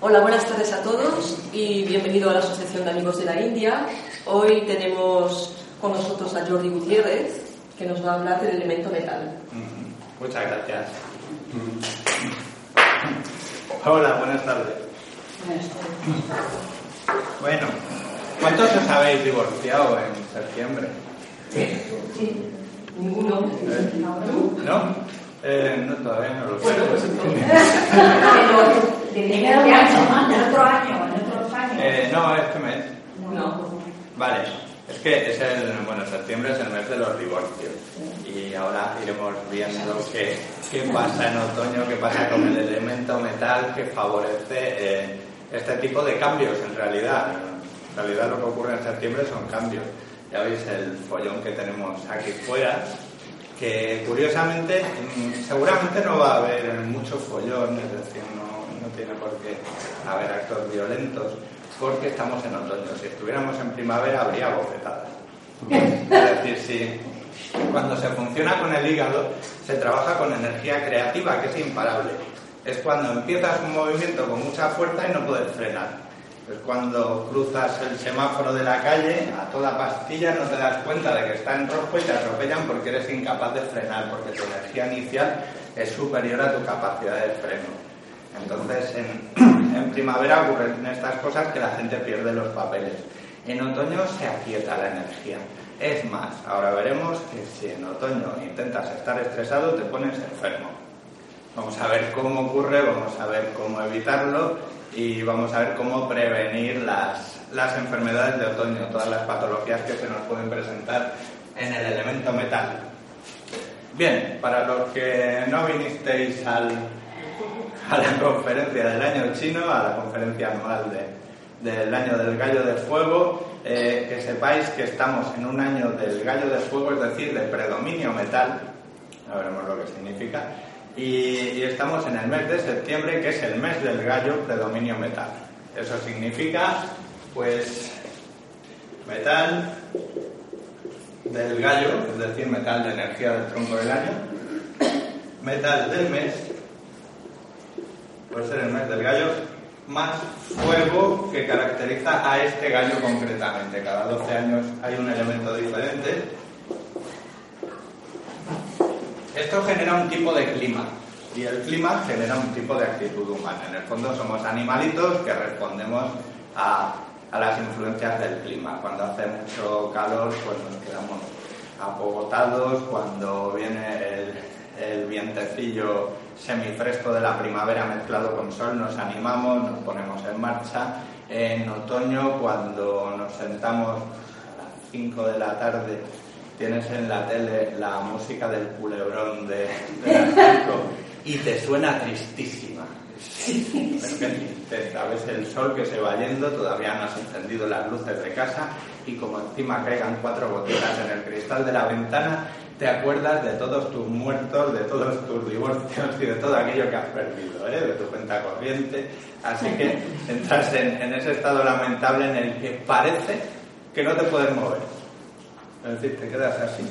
Hola, buenas tardes a todos y bienvenido a la Asociación de Amigos de la India. Hoy tenemos con nosotros a Jordi Gutiérrez, que nos va a hablar del elemento metal. Muchas gracias. Hola, buenas tardes. Bueno, ¿cuántos os habéis divorciado en septiembre? Ninguno. ¿Eh? ¿No? Eh, no, todavía no lo sé. Bueno, pues entonces. ¿En otro año? ¿En otro año? ¿En otros años? Eh, no, este mes. No. Vale, es que es el, bueno, septiembre es el mes de los divorcios y ahora iremos viendo qué, qué pasa en otoño, qué pasa con el elemento metal que favorece eh, este tipo de cambios en realidad. En realidad lo que ocurre en septiembre son cambios. Ya veis el follón que tenemos aquí fuera, que curiosamente mm, seguramente no va a haber mucho follón, es decir, no tiene por qué haber actos violentos, porque estamos en otoño. Si estuviéramos en primavera habría bofetadas. Es decir, si cuando se funciona con el hígado se trabaja con energía creativa, que es imparable. Es cuando empiezas un movimiento con mucha fuerza y no puedes frenar. Es cuando cruzas el semáforo de la calle a toda pastilla, no te das cuenta de que está en rojo y te atropellan porque eres incapaz de frenar, porque tu energía inicial es superior a tu capacidad de freno. Entonces, en, primavera ocurren estas cosas que la gente pierde los papeles. En otoño se aquieta la energía. Es más, ahora veremos que si en otoño intentas estar estresado, te pones enfermo. Vamos a ver cómo ocurre, vamos a ver cómo evitarlo y vamos a ver cómo prevenir las, las enfermedades de otoño, todas las patologías que se nos pueden presentar en el elemento metal. Bien, para los que no vinisteis al, a la conferencia del año chino, a la conferencia anual de, del año del gallo de fuego, eh, que sepáis que estamos en un año del gallo de fuego, es decir, de predominio metal, ya veremos lo que significa, y, y estamos en el mes de septiembre, que es el mes del gallo predominio metal. Eso significa, pues, metal del gallo, es decir, metal de energía del tronco del año, metal del mes, puede ser el mes del gallo, más fuego que caracteriza a este gallo concretamente. Cada 12 años hay un elemento diferente. Esto genera un tipo de clima y el clima genera un tipo de actitud humana. En el fondo somos animalitos que respondemos a, a las influencias del clima. Cuando hace mucho calor, pues nos quedamos apogotados. Cuando viene el, el vientecillo semifresco de la primavera mezclado con sol, nos animamos, nos ponemos en marcha. En otoño, cuando nos sentamos a las 5 de la tarde, tienes en la tele la música del culebrón de, de las 5 y te suena tristísima. Qué tristeza, ves el sol que se va yendo, todavía no has encendido las luces de casa y como encima caigan cuatro gotitas en el cristal de la ventana, te acuerdas de todos tus muertos, de todos tus divorcios y de todo aquello que has perdido, ¿eh? de tu cuenta corriente. Así que entras en, en ese estado lamentable en el que parece que no te puedes mover. Es decir, te quedas así,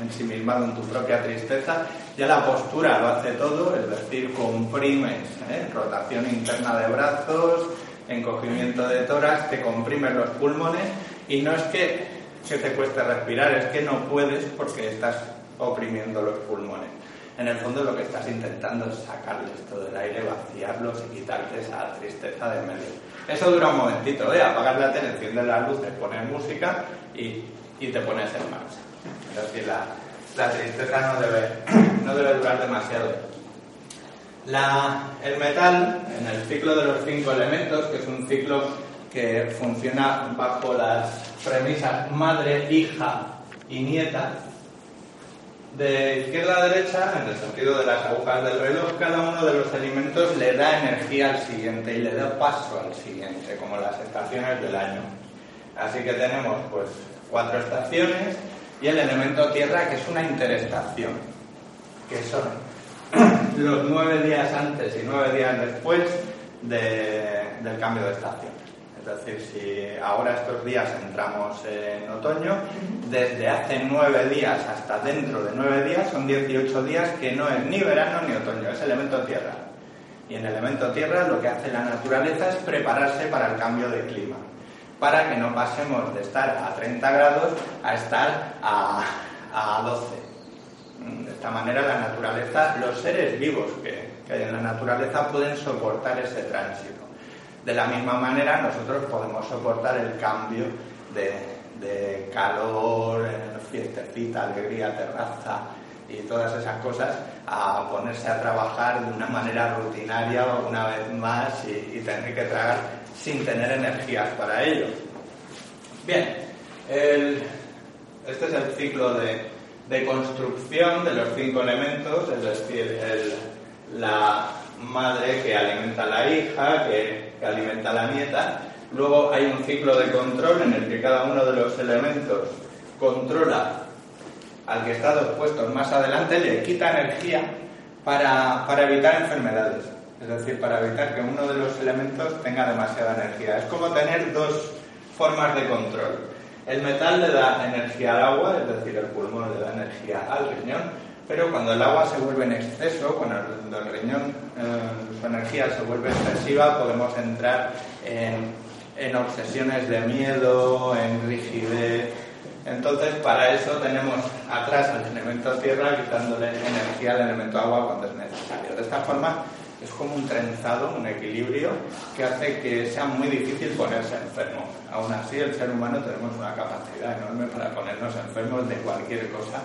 ensimismado en tu propia tristeza. Ya la postura lo hace todo, es decir, comprimes, ¿eh? rotación interna de brazos, encogimiento de tórax, te comprimes los pulmones y no es que, que te cueste respirar, es que no puedes porque estás oprimiendo los pulmones. En el fondo lo que estás intentando es sacarles todo el aire, vaciarlos y quitarte esa tristeza de medio. Eso dura un momentito, ¿eh? apagas la tele, enciendes las luces, pones música y y te pones en marcha. Es decir, la, la tristeza no debe, no debe durar demasiado. La, el metal, en el ciclo de los cinco elementos, que es un ciclo que funciona bajo las premisas madre, hija y nieta, de izquierda a derecha, en el sentido de las agujas del reloj, cada uno de los elementos le da energía al siguiente y le da paso al siguiente, como las estaciones del año. Así que tenemos pues cuatro estaciones y el elemento tierra que es una interestación, que son los nueve días antes y nueve días después de, del cambio de estación. Es decir, si ahora estos días entramos en otoño, desde hace nueve días hasta dentro de nueve días son 18 días que no es ni verano ni otoño, es elemento tierra. Y en el elemento tierra lo que hace la naturaleza es prepararse para el cambio de clima, para que no pasemos de estar a 30 grados a estar a, a 12. De esta manera la naturaleza, los seres vivos que, que hay en la naturaleza pueden soportar ese tránsito. De la misma manera nosotros podemos soportar el cambio de, de calor, fiestecita, alegría, terraza y todas esas cosas a ponerse a trabajar de una manera rutinaria una vez más y, tener que tragar sin tener energías para ello. Bien, este es el ciclo de, de, construcción de los cinco elementos, es decir, la madre que alimenta a la hija, que, que alimenta a la nieta. Luego hay un ciclo de control en el que cada uno de los elementos controla al que está dos puestos más adelante, le quita energía para, para evitar enfermedades. Es decir, para evitar que uno de los elementos tenga demasiada energía. Es como tener dos formas de control. El metal le da energía al agua, es decir, el pulmón le da energía al riñón, pero cuando el agua se vuelve en exceso, cuando el, el riñón, eh, su energía se vuelve excesiva, podemos entrar en, obsesiones de miedo, en rigidez. Entonces, para eso tenemos atrás al elemento tierra quitándole energía al elemento agua cuando es necesario. De esta forma, es como un trenzado, un equilibrio que hace que sea muy difícil ponerse enfermo. Aún así, el ser humano tenemos una capacidad enorme para ponernos enfermos de cualquier cosa,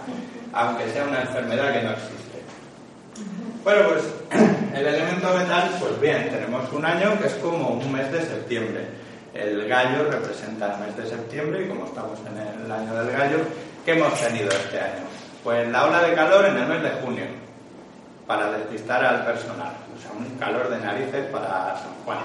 aunque sea una enfermedad que no existe. Bueno, pues el elemento metal, pues bien, tenemos un año que es como un mes de septiembre. El gallo representa el mes de septiembre y como estamos en el año del gallo, ¿qué hemos tenido este año? Pues la ola de calor en el mes de junio, para despistar al personal. Un calor de narices para San Juan.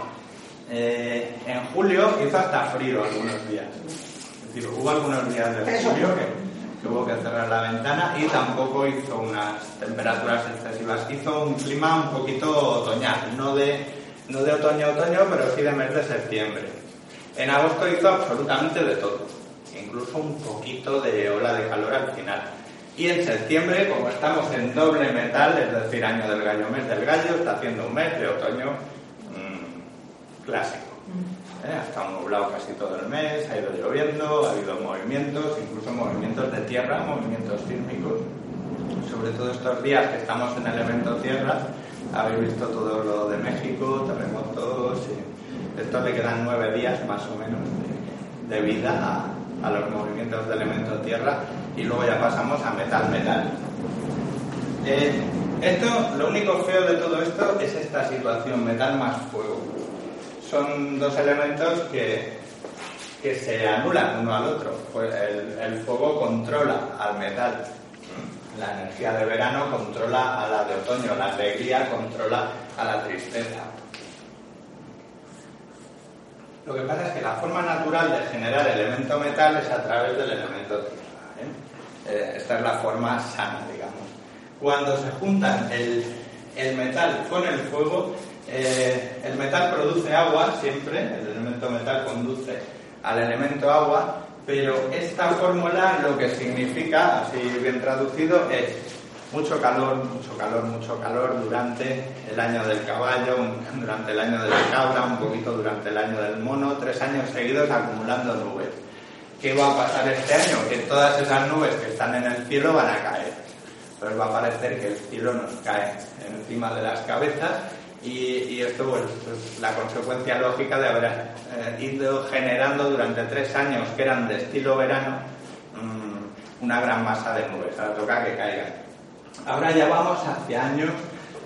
Eh, en julio hizo hasta frío algunos días. Es decir, hubo algunos días de julio que, que, hubo que cerrar la ventana y tampoco hizo unas temperaturas excesivas. Hizo un clima un poquito otoñal, no de, no de otoño-otoño, pero sí de mes de septiembre. En agosto hizo absolutamente de todo, incluso un poquito de ola de calor al final. Y en septiembre, como estamos en doble metal, es decir, año del gallo, mes del gallo, está haciendo un mes de otoño mmm, clásico. ¿Eh? Ha estado nublado casi todo el mes, ha ido lloviendo, ha habido movimientos, incluso movimientos de tierra, movimientos sísmicos. Sobre todo estos días que estamos en el evento tierra, habéis visto todo lo de México, terremotos. Y esto le quedan nueve días más o menos de, de vida a, a los movimientos de elemento tierra y luego ya pasamos a metal-metal. Eh, esto, lo único feo de todo esto es esta situación, metal más fuego. Son dos elementos que, que se anulan uno al otro. Pues el, el fuego controla al metal. La energía de verano controla a la de otoño, la alegría controla a la tristeza. Lo que pasa es que la forma natural de generar elemento metal es a través del elemento tierra. Eh, esta es la forma sana, digamos. Cuando se juntan el, el metal con el fuego, eh, el metal produce agua siempre, el elemento metal conduce al elemento agua, pero esta fórmula lo que significa, así bien traducido, es mucho calor, mucho calor, mucho calor durante el año del caballo, durante el año de la cabra, un poquito durante el año del mono, tres años seguidos acumulando nubes. ¿Qué va a pasar este año? Que todas esas nubes que están en el cielo van a caer. Pues va a parecer que el cielo nos cae encima de las cabezas y, esto pues, es la consecuencia lógica de haber eh, ido generando durante tres años, que eran de estilo verano, mmm, una gran masa de nubes. Ahora toca que caigan. Ahora ya vamos hacia años.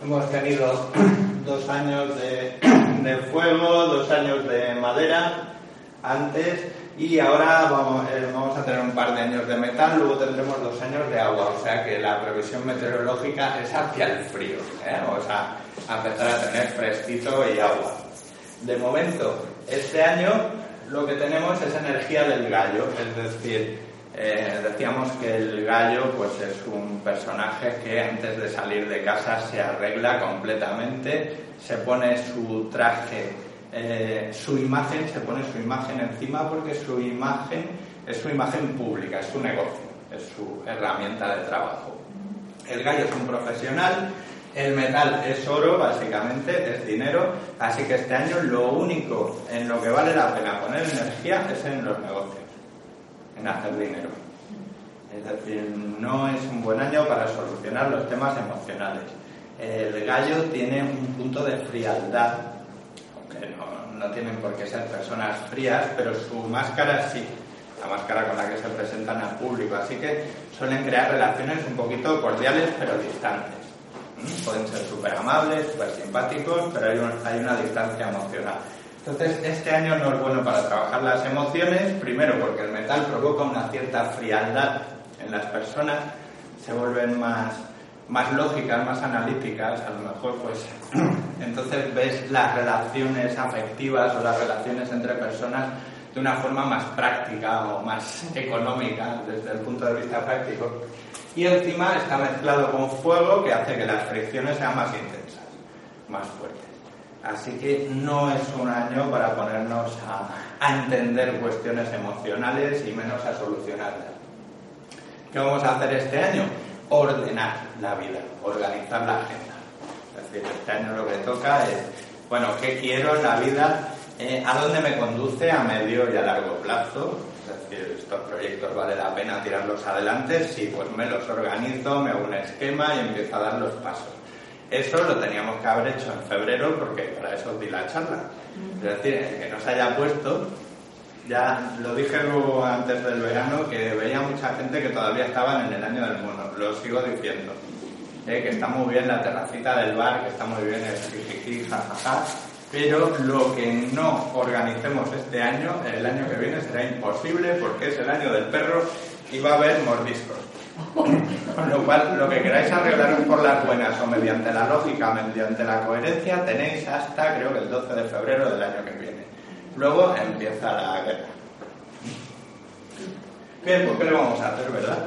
Hemos tenido dos años de, de fuego, dos años de madera antes y ahora vamos, eh, vamos, a tener un par de años de metal, luego tendremos dos años de agua, o sea que la previsión meteorológica es hacia el frío, ¿eh? o sea, a empezar a tener fresquito y agua. De momento, este año lo que tenemos es energía del gallo, es decir, eh, decíamos que el gallo pues es un personaje que antes de salir de casa se arregla completamente, se pone su traje eh, su imagen, se pone su imagen encima porque su imagen es su imagen pública, es su negocio, es su herramienta de trabajo. El gallo es un profesional El metal es oro, básicamente, es dinero, así que este año lo único en lo que vale la pena poner energía es en los negocios, en hacer dinero. Es decir, no es un buen año para solucionar los temas emocionales. El gallo tiene un punto de frialdad, aunque no, no tienen por qué ser personas frías, pero su máscara sí, la máscara con la que se presentan al público, así que suelen crear relaciones un poquito cordiales pero distantes. ¿Mm? Pueden ser súper amables, súper simpáticos, pero hay, un- hay una distancia emocional. Entonces, este año no es bueno para trabajar las emociones, primero porque el metal provoca una cierta frialdad en las personas, se vuelven más, más lógicas, más analíticas, a lo mejor pues entonces ves las relaciones afectivas o las relaciones entre personas de una forma más práctica o más económica desde el punto de vista práctico. Y encima está mezclado con fuego que hace que las fricciones sean más intensas, más fuertes. Así que no es un año para ponernos a, entender cuestiones emocionales y menos a solucionarlas. ¿Qué vamos a hacer este año? Ordenar la vida, organizar la agenda. Es decir, este año lo que toca es, bueno, ¿qué quiero en la vida? Eh, ¿A dónde me conduce a medio y a largo plazo? Es decir, estos proyectos vale la pena tirarlos adelante. Sí, pues me los organizo, me hago un esquema y empiezo a dar los pasos. Eso lo teníamos que haber hecho en febrero porque para eso di la charla. Es decir, el que no se haya puesto, ya lo dije luego antes del verano, que veía mucha gente que todavía estaban en el año del mono. Lo sigo diciendo. Eh, que está muy bien la terracita del bar, que está muy bien el jijiji, jajaja, pero lo que no organicemos este año, el año que viene será imposible porque es el año del perro y va a haber mordiscos. Con lo cual, lo que queráis arreglaros por las buenas o mediante la lógica, mediante la coherencia, tenéis hasta creo que el 12 de febrero del año que viene. Luego empieza la guerra. Bien, pues ¿qué le vamos a hacer, verdad?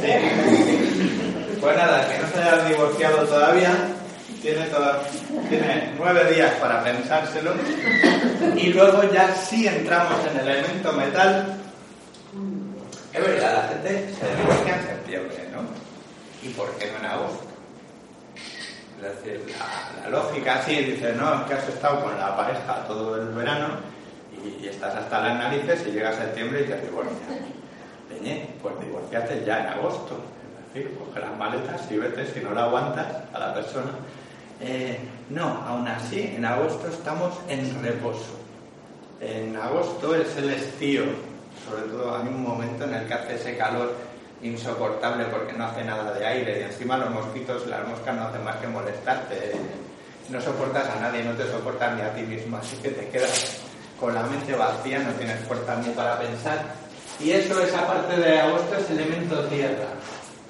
Sí. Pues nada, que no se haya divorciado todavía, tiene, toda- tiene nueve días para pensárselo. Y luego ya sí entramos en el elemento metal. Es verdad, la gente se divorcia en septiembre, ¿no? ¿Y por qué no en agosto? Es decir, la, la lógica sí dice, no, es que has estado con la pareja todo el verano y, estás hasta las narices y llega septiembre y te divorcias. Peñé, pues divorciate ya en agosto. Es decir, coge las maletas y vete si no la aguantas a la persona. Eh, no, aún así, en agosto estamos en reposo. En agosto es el estío, sobre todo hay un momento en el que hace ese calor insoportable porque no hace nada de aire y encima los mosquitos, las moscas no hacen más que molestarte. No soportas a nadie, no te soportas ni a ti mismo, así que te quedas con la mente vacía, no tienes fuerzas ni para pensar. Y eso, esa parte de agosto es elemento tierra.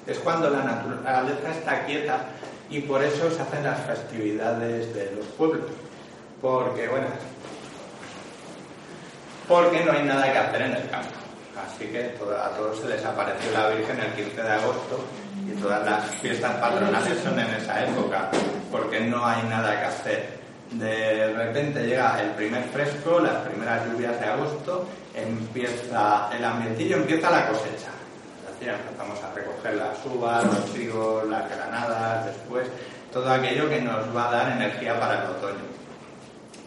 Es cuando la naturaleza está quieta y por eso se hacen las festividades de los pueblos. Porque, bueno, porque no hay nada que hacer en el campo. Así que a todos se les apareció la Virgen el 15 de agosto y todas las fiestas patronales son en esa época, porque no hay nada que hacer. De repente llega el primer fresco, las primeras lluvias de agosto, empieza el ambientillo, empieza la cosecha. Es decir, empezamos a recoger las uvas, los trigos, las granadas, después todo aquello que nos va a dar energía para el otoño.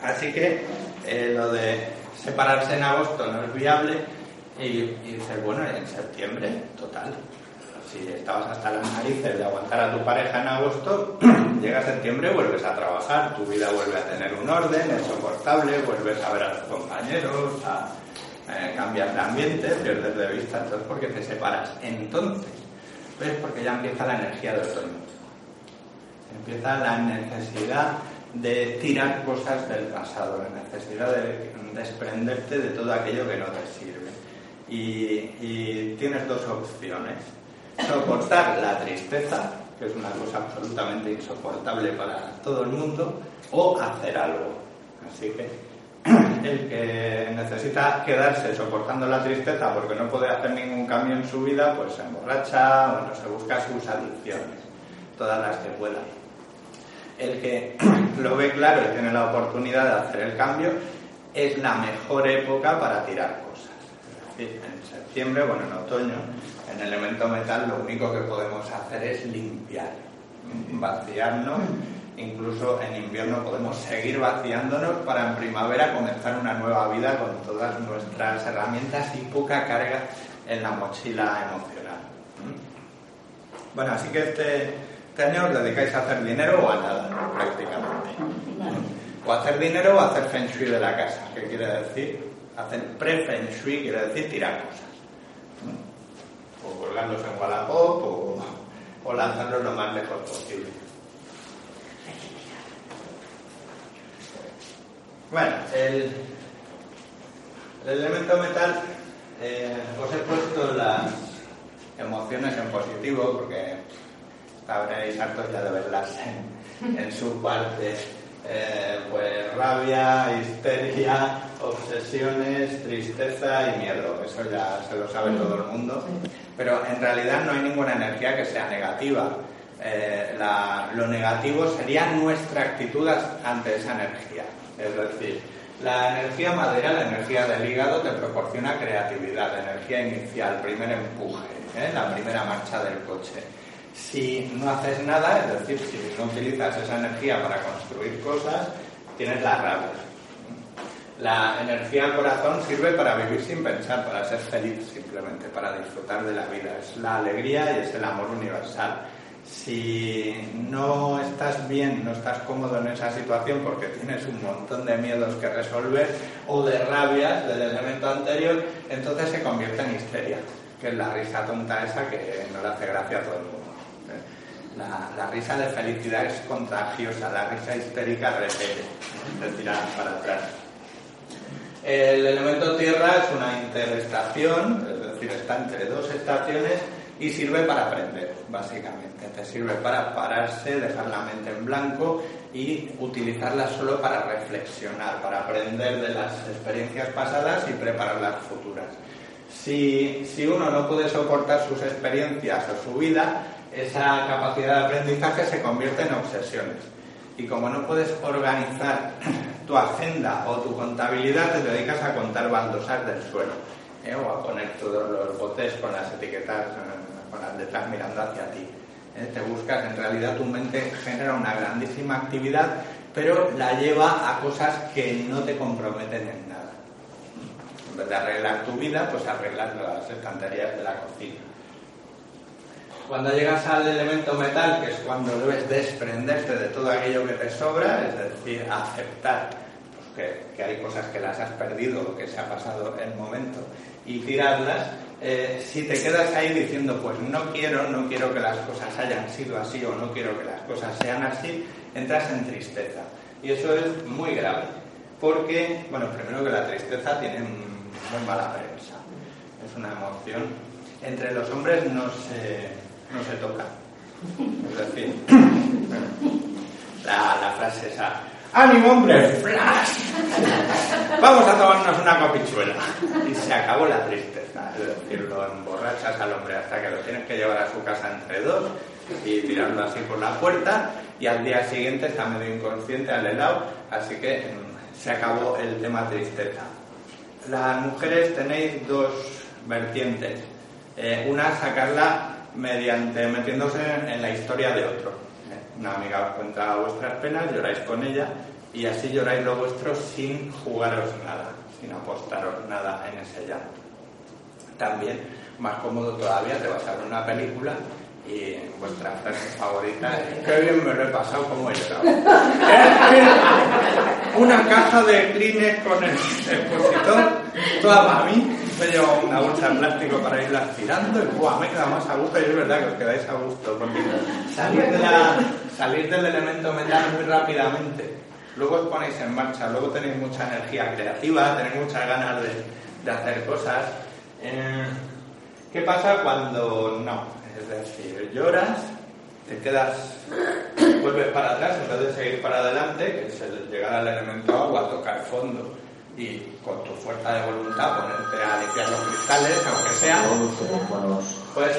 Así que eh, lo de separarse en agosto no es viable y, dices, bueno, en septiembre, total. Si estabas hasta las narices de aguantar a tu pareja en agosto, llega septiembre, vuelves a trabajar, tu vida vuelve a tener un orden, es soportable, vuelves a ver a tus compañeros, a, eh, cambias de ambiente, pierdes de vista, entonces porque te separas. Entonces, es porque ya empieza la energía del otoño empieza la necesidad de tirar cosas del pasado, la necesidad de desprenderte de todo aquello que no te sirve. Y, tienes dos opciones. Soportar la tristeza, que es una cosa absolutamente insoportable para todo el mundo, o hacer algo. Así que el que necesita quedarse soportando la tristeza porque no puede hacer ningún cambio en su vida, pues se emborracha, bueno, se busca sus adicciones, todas las que pueda. El que lo ve claro y tiene la oportunidad de hacer el cambio, es la mejor época para tirar cosas. En septiembre, bueno, en otoño, en elemento metal, lo único que podemos hacer es limpiar. vaciarnos. Incluso en invierno podemos seguir vaciándonos para en primavera comenzar una nueva vida con todas nuestras herramientas y poca carga en la mochila emocional. Bueno, así que este, este año os dedicáis a hacer dinero o a nada, prácticamente. O hacer dinero o hacer feng shui de la casa. ¿Qué quiere decir? Hacer pre-feng quiere decir tirar cosas. O colgarlos en Wallapop o, o lo más lejos posible. Bueno, el, el elemento metal, eh, os he puesto las emociones en positivo porque habréis hartos ya de verlas en, su parte. Eh, pues rabia, histeria, obsesiones, tristeza y miedo. Eso ya se lo sabe todo el mundo. Pero en realidad no hay ninguna energía que sea negativa. Eh, lo negativo sería nuestra actitud ante esa energía. Es decir, la energía madera, la energía del hígado, te proporciona creatividad, energía inicial, primer empuje, ¿eh? la primera marcha del coche. Si no haces nada, es decir, si no utilizas esa energía para construir cosas, tienes la rabia. La energía del corazón sirve para vivir sin pensar, para ser feliz simplemente, para disfrutar de la vida. Es la alegría y es el amor universal. Si no estás bien, no estás cómodo en esa situación porque tienes un montón de miedos que resolver o de rabias del elemento anterior, entonces se convierte en histeria, que es la risa tonta esa que no le hace gracia a todo el mundo. La, la risa de felicidad es contagiosa, la risa histérica repele, te tira para atrás. El elemento tierra es una interestación, es decir, está entre dos estaciones y sirve para aprender, básicamente. Te sirve para pararse, dejar la mente en blanco y utilizarla solo para reflexionar, para aprender de las experiencias pasadas y preparar las futuras. Si, si uno no puede soportar sus experiencias o su vida, esa capacidad de aprendizaje se convierte en obsesiones. Y como no puedes organizar tu agenda o tu contabilidad, te dedicas a contar baldosas del suelo. ¿eh? O a poner todos los botes con las etiquetas, eh, con las letras mirando hacia ti. ¿eh? Te buscas, en realidad tu mente genera una grandísima actividad, pero la lleva a cosas que no te comprometen en nada. En vez de arreglar tu vida, pues arreglas las estanterías de la cocina. Cuando llegas al elemento metal, que es cuando debes desprenderte de todo aquello que te sobra, es decir, aceptar pues, que, que hay cosas que las has perdido o que se ha pasado el momento y tirarlas, eh, si te quedas ahí diciendo, pues no quiero, no quiero que las cosas hayan sido así o no quiero que las cosas sean así, entras en tristeza. Y eso es muy grave, porque, bueno, primero que la tristeza tiene muy mala prensa, es una emoción. Entre los hombres no se, no se toca. Es decir, la, la frase esa, ¡Ánimo, hombre! ¡Flash! Vamos a tomarnos una copichuela. Y se acabó la tristeza. Es decir, lo emborrachas al hombre hasta que lo tienes que llevar a su casa entre dos y tirarlo así por la puerta. Y al día siguiente está medio inconsciente al helado. Así que mm, se acabó el tema tristeza. Las mujeres tenéis dos vertientes. Eh, una, sacarla mediante metiéndose en, la historia de otro. Una amiga os cuenta vuestras penas, lloráis con ella y así lloráis lo vuestro sin jugaros nada, sin apostaros nada en ese llanto. También, más cómodo todavía, te vas a ver una película y vuestra frase favorita qué bien me lo he pasado como he llorado. una caja de Kleenex con el expositor, toda para mí, me llevo una bolsa de plástico para irla tirando y ¡buah! me queda más a gusto y es verdad que os quedáis a gusto porque salir, del elemento metal muy rápidamente, luego os ponéis en marcha, luego tenéis mucha energía creativa, tenéis muchas ganas de, de hacer cosas. Eh, ¿Qué pasa cuando no? Es decir, lloras, te quedas, vuelves para atrás en vez de seguir para adelante, que es el llegar al elemento agua, tocar fondo y con tu fuerza de voluntad ponerte a limpiar los cristales, aunque sea, pues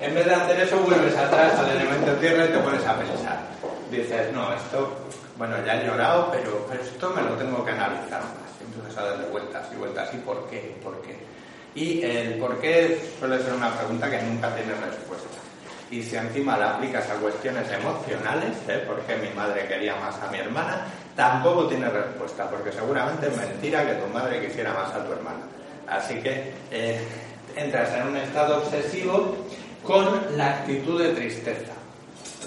en vez de hacer eso vuelves atrás al elemento tierra y te pones a pensar. Dices, no, esto, bueno, ya he llorado, pero, pero esto me lo tengo que analizar más. Entonces a darle vueltas y vueltas, ¿y por qué? ¿Por qué? Y el por qué suele ser una pregunta que nunca tiene respuesta. y si encima la aplicas a cuestiones emocionales, ¿eh? porque mi madre quería más a mi hermana, tampoco tiene respuesta, porque seguramente es mentira que tu madre quisiera más a tu hermana. Así que eh, entras en un estado obsesivo con la actitud de tristeza,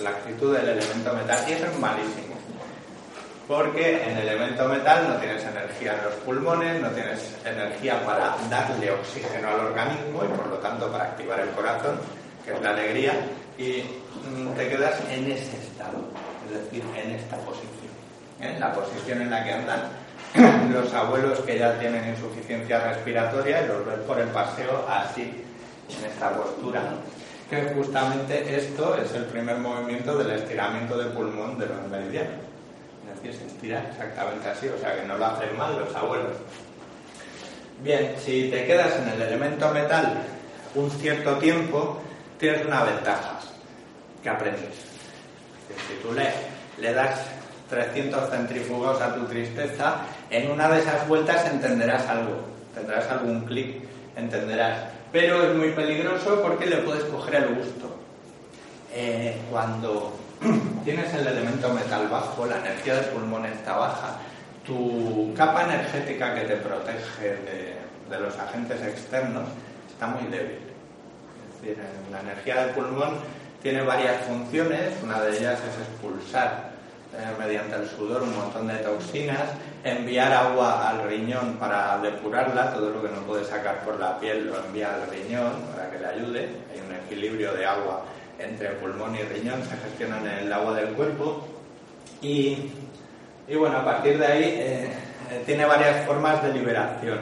la actitud del elemento metal, y eso es malísimo. Porque en el elemento metal no tienes energía en los pulmones, no tienes energía para darle oxígeno al organismo y por lo tanto para activar el corazón, que es la alegría, y mm, te quedas en ese estado, es decir, en esta posición, ¿eh? la posición en la que andan los abuelos que ya tienen insuficiencia respiratoria y los ves por el paseo así, en esta postura. Que justamente esto es el primer movimiento del estiramiento de pulmón de los meridianos. Es decir, se estira exactamente así, o sea que no lo hacen mal los abuelos. Bien, si te quedas en el elemento metal un cierto tiempo, tienes una ventaja, que aprendes. Si tú le, le das 300 centrífugos a tu tristeza, en una de esas vueltas entenderás algo, tendrás algún clic, entenderás. Pero es muy peligroso porque le puedes coger el gusto. Eh, cuando tienes el elemento metal bajo, la energía del pulmón está baja, tu capa energética que te protege de, de los agentes externos está muy débil. Es decir, la energía del pulmón tiene varias funciones, una de ellas es expulsar mediante el sudor un montón de toxinas, enviar agua al riñón para depurarla, todo lo que no puede sacar por la piel lo envía al riñón para que le ayude, hay un equilibrio de agua entre pulmón y riñón, se gestiona en el agua del cuerpo y, y bueno, a partir de ahí eh, tiene varias formas de liberación.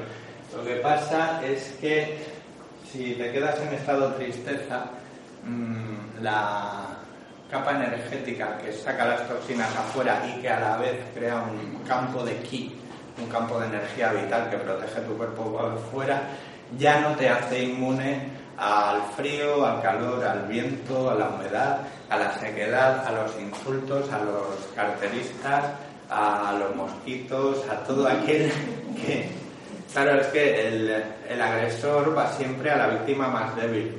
Lo que pasa es que si te quedas en estado de tristeza, mmm, la, capa energética que saca las toxinas afuera y que a la vez crea un campo de ki, un campo de energía vital que protege tu cuerpo por fuera, ya no te hace inmune al frío, al calor, al viento, a la humedad, a la sequedad, a los insultos, a los carteristas, a los mosquitos, a todo aquel que... Claro, es que el, el agresor va siempre a la víctima más débil.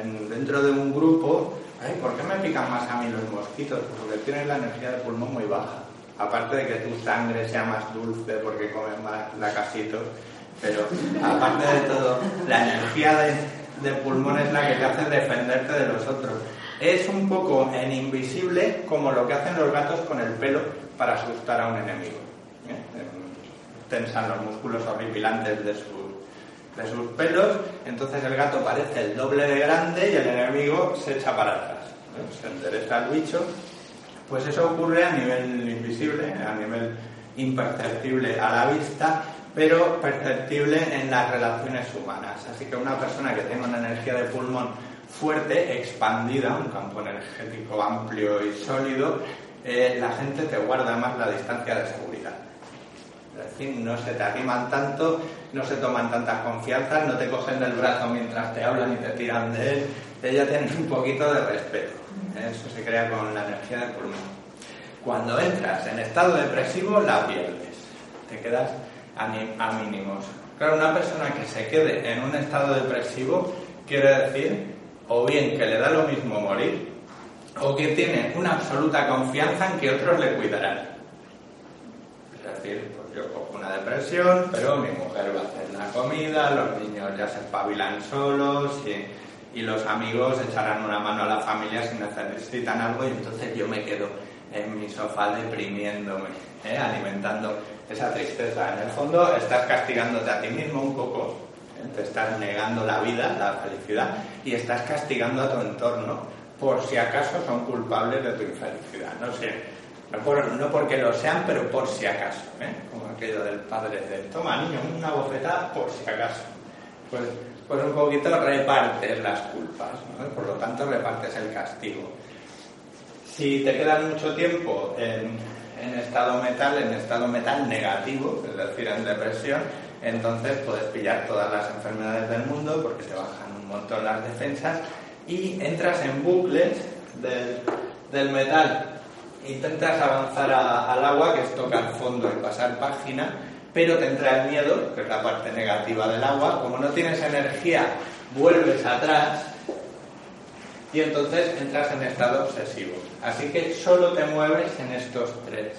En, dentro de un grupo ¿por qué me pican más a mí los mosquitos? Porque tienes la energía del pulmón muy baja. Aparte de que tu sangre sea más dulce porque comes más lacasitos, pero aparte de todo, la energía de, de pulmón es la que te hace defenderte de los otros. Es un poco en invisible como lo que hacen los gatos con el pelo para asustar a un enemigo. ¿eh? Tensan los músculos horripilantes de su de sus pelos, entonces el gato parece el doble de grande y el enemigo se echa para atrás. Se endereza el bicho. Pues eso ocurre a nivel invisible, a nivel imperceptible a la vista, pero perceptible en las relaciones humanas. Así que una persona que tenga una energía de pulmón fuerte, expandida, un campo energético amplio y sólido, eh, la gente te guarda más la distancia de seguridad. No se te arriman tanto, no se toman tantas confianzas, no te cogen del brazo mientras te hablan y te tiran de él. Ella tiene un poquito de respeto. Eso se crea con la energía del pulmón. Cuando entras en estado depresivo, la pierdes. Te quedas a, a mínimos. Claro, una persona que se quede en un estado depresivo quiere decir o bien que le da lo mismo morir, o que tiene una absoluta confianza en que otros le cuidarán. Es decir, yo cojo una depresión, pero mi mujer va a hacer la comida, los niños ya se espabilan solos y, y, los amigos echarán una mano a la familia si necesitan algo y entonces yo me quedo en mi sofá deprimiéndome, ¿eh? alimentando esa tristeza. En el fondo estás castigándote a ti mismo un poco, ¿eh? te estás negando la vida, la felicidad y estás castigando a tu entorno por si acaso son culpables de tu infelicidad. No sé no, porque lo sean, pero por si acaso, ¿eh? como aquello del padre de toma niño, una bofetada por si acaso. Pues, pues un poquito repartes las culpas, por lo tanto repartes el castigo. Si te quedas mucho tiempo en, en estado metal, en estado metal negativo, es decir, en depresión, entonces puedes pillar todas las enfermedades del mundo porque te bajan un montón las defensas y entras en bucles del, del metal intentas avanzar al agua, que es tocar fondo y pasar página, pero te entra el miedo, que es la parte negativa del agua. Como no tienes energía, vuelves atrás y entonces entras en estado obsesivo. Así que solo te mueves en estos tres.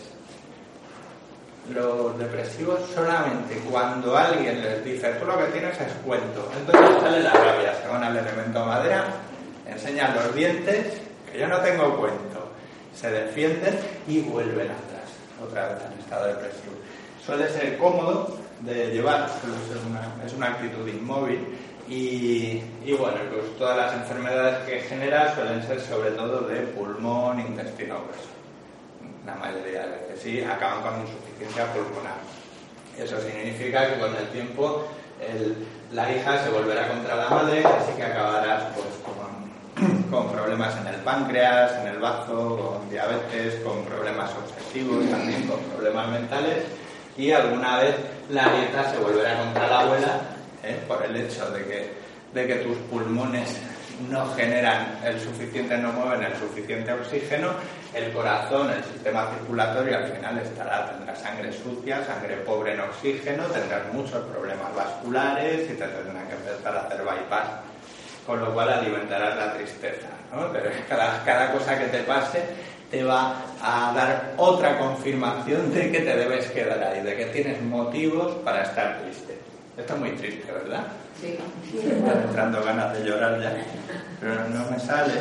Los depresivos solamente cuando alguien les dice tú lo que tienes es cuento, entonces sale la rabia, se van al elemento madera, enseñan los dientes, que yo no tengo cuento, se defienden y vuelven atrás, otra vez en estado depresivo. Suele ser cómodo de llevar, es una actitud inmóvil y, bueno, pues todas las enfermedades que genera suelen ser sobre todo de pulmón, intestino grueso. La mayoría de veces sí, acaban con insuficiencia pulmonar. Eso significa que con el tiempo la hija se volverá contra la madre, así que acabarás pues, con, con, problemas en el páncreas, en el bazo, con diabetes, con problemas obsesivos, también con problemas mentales y alguna vez la dieta se volverá contra la abuela ¿eh? por el hecho de que, de que tus pulmones no generan el suficiente, no mueven el suficiente oxígeno, el corazón, el sistema circulatorio al final estará, tendrá sangre sucia, sangre pobre en oxígeno, tendrás muchos problemas vasculares y te tendrán que empezar a hacer bypass, con lo cual alimentarás la tristeza. ¿no? Pero cada, cada cosa que te pase te va a dar otra confirmación de que te debes quedar ahí, de que tienes motivos para estar triste. Esto es muy triste, ¿verdad? Sí. Me están entrando ganas de llorar ya, pero no me sale.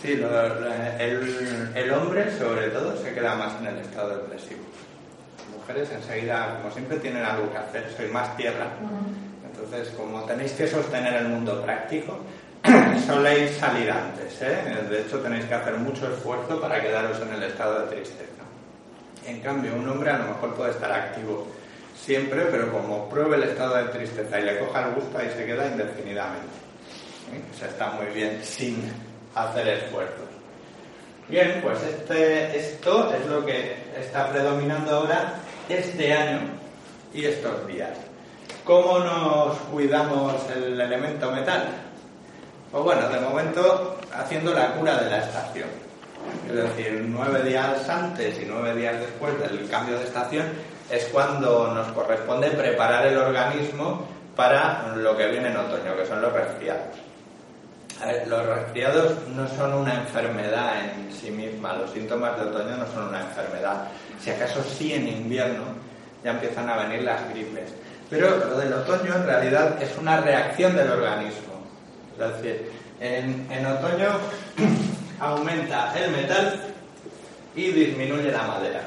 Sí, el, el, hombre, sobre todo, se queda más en el estado depresivo. Las mujeres, enseguida, como siempre, tienen algo que hacer, soy más tierra. Entonces, como tenéis que sostener el mundo práctico, soléis salir antes. ¿eh? De hecho, tenéis que hacer mucho esfuerzo para quedaros en el estado de tristeza. En cambio, un hombre a lo mejor puede estar activo siempre, pero como pruebe el estado de tristeza y le coja el gusto, ahí se queda indefinidamente. ¿Eh? O sea, está muy bien sin hacer esfuerzos. Bien, pues este, esto es lo que está predominando ahora este año y estos días. ¿Cómo nos cuidamos el elemento metal? Pues bueno, de momento haciendo la cura de la estación. Es decir, nueve días antes y nueve días después del cambio de estación es cuando nos corresponde preparar el organismo para lo que viene en otoño, que son los resfriados. los resfriados no son una enfermedad en sí misma, los síntomas de otoño no son una enfermedad. Si acaso sí en invierno ya empiezan a venir las gripes. Pero lo del otoño en realidad es una reacción del organismo. Es decir, en, en otoño aumenta el metal y disminuye la madera.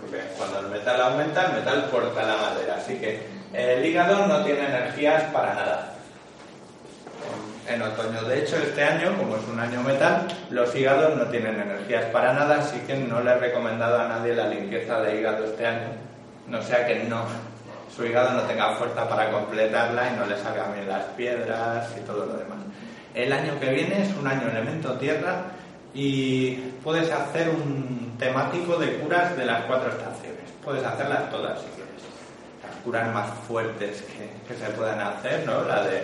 Porque cuando el metal aumenta, el metal corta la madera. Así que el hígado no tiene energías para nada. En otoño, de hecho, este año, como es un año metal, los hígados no tienen energías para nada, así que no le he recomendado a nadie la limpieza de hígado este año. No sea que no, su hígado no tenga fuerza para completarla y no le salgan bien las piedras y todo lo demás. El año que viene es un año elemento tierra y puedes hacer un temático de curas de las cuatro estaciones. Puedes hacerlas todas si quieres. Las curas más fuertes que, se puedan hacer, ¿no? La de,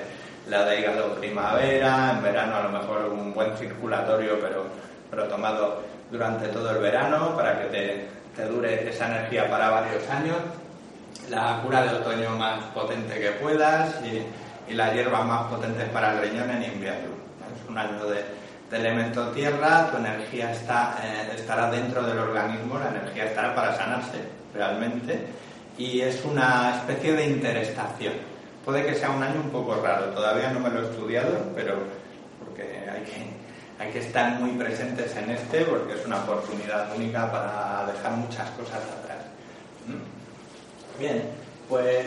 la de hígado primavera, en verano a lo mejor un buen circulatorio, pero, pero tomado durante todo el verano para que te, te dure esa energía para varios años. La cura de otoño más potente que puedas y, y las hierbas más potentes para el riñón en invierno. Es un año de de elemento tierra, tu energía está, eh, estará dentro del organismo, la energía estará para sanarse realmente y es una especie de interestación. Puede que sea un año un poco raro, todavía no me lo he estudiado, pero porque hay que, hay que estar muy presentes en este porque es una oportunidad única para dejar muchas cosas atrás. Bien, pues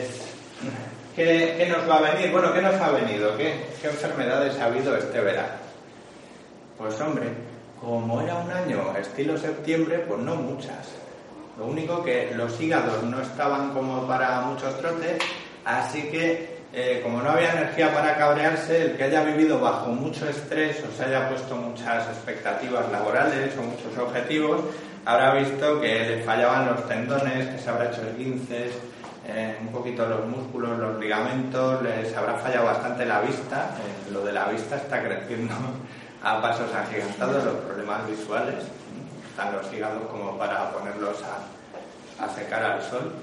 ¿qué, ¿qué, nos va a venir? Bueno, ¿qué nos ha venido? ¿Qué, qué enfermedades ha habido este verano? Pues hombre, como era un año estilo septiembre, pues no muchas. Lo único que los hígados no estaban como para muchos trotes, así que eh, como no había energía para cabrearse, el que haya vivido bajo mucho estrés o se haya puesto muchas expectativas laborales o muchos objetivos, habrá visto que le fallaban los tendones, que se habrá hecho esguinces, eh, un poquito los músculos, los ligamentos, les habrá fallado bastante la vista. Eh, lo de la vista está creciendo a pasos agigantados los problemas visuales. Están los hígados como para ponerlos a, secar al sol.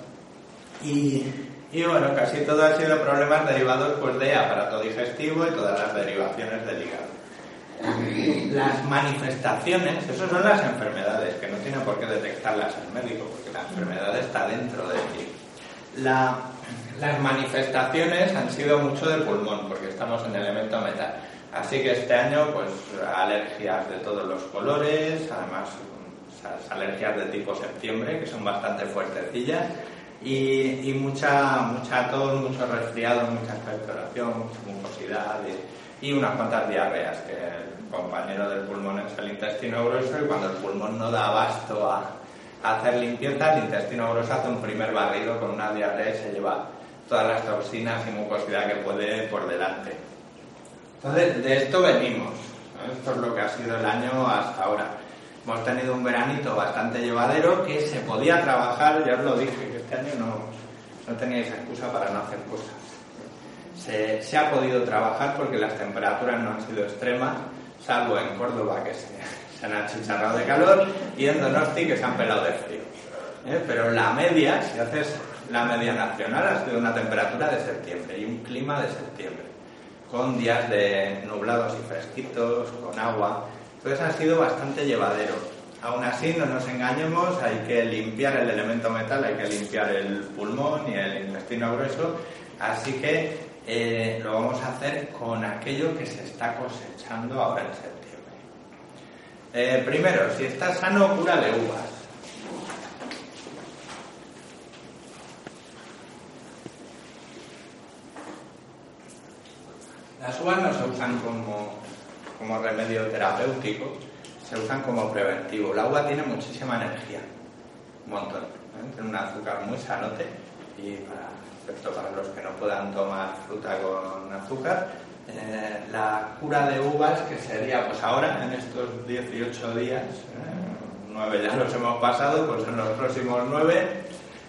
Y, Y bueno, casi todo ha sido problemas derivados pues, de aparato digestivo y todas las derivaciones del hígado. Las manifestaciones, esas son las enfermedades, que no tiene por qué detectarlas el médico, porque la enfermedad está dentro de ti. las manifestaciones han sido mucho del pulmón, porque estamos en elemento metal. Así que este año, pues alergias de todos los colores, además alergias de tipo septiembre, que son bastante fuertecillas, y, mucha, mucha tos, mucho resfriado, mucha expectoración, mucha mucosidad y, unas cuantas diarreas, que el compañero del pulmón es el intestino grueso y cuando el pulmón no da abasto a, hacer limpieza, el intestino grueso hace un primer barrido con una diarrea y se lleva todas las toxinas y mucosidad que puede por delante. Entonces, de esto venimos. Esto es lo que ha sido el año hasta ahora. Hemos tenido un veranito bastante llevadero que se podía trabajar, ya os lo dije, que este año no, no teníais excusa para no hacer cosas. Se, ha podido trabajar porque las temperaturas no han sido extremas, salvo en Córdoba que se, han achicharrado de calor y en Donosti que se han pelado de frío. ¿eh? Pero la media, si haces la media nacional, ha sido una temperatura de septiembre y un clima de septiembre con días de nublados y fresquitos, con agua. Entonces ha sido bastante llevadero. Aún así, no nos engañemos, hay que limpiar el elemento metal, hay que limpiar el pulmón y el intestino grueso, así que eh, lo vamos a hacer con aquello que se está cosechando ahora en septiembre. Eh, primero, si está sano, cura de uvas. Las uvas no se usan como, remedio terapéutico, se usan como preventivo. La uva tiene muchísima energía, un montón. ¿eh? Tiene un azúcar muy sanote y para, excepto para los que no puedan tomar fruta con azúcar, eh, la cura de uvas, que sería pues ahora, en estos 18 días, ¿eh? nueve ya los hemos pasado, pues en los próximos nueve,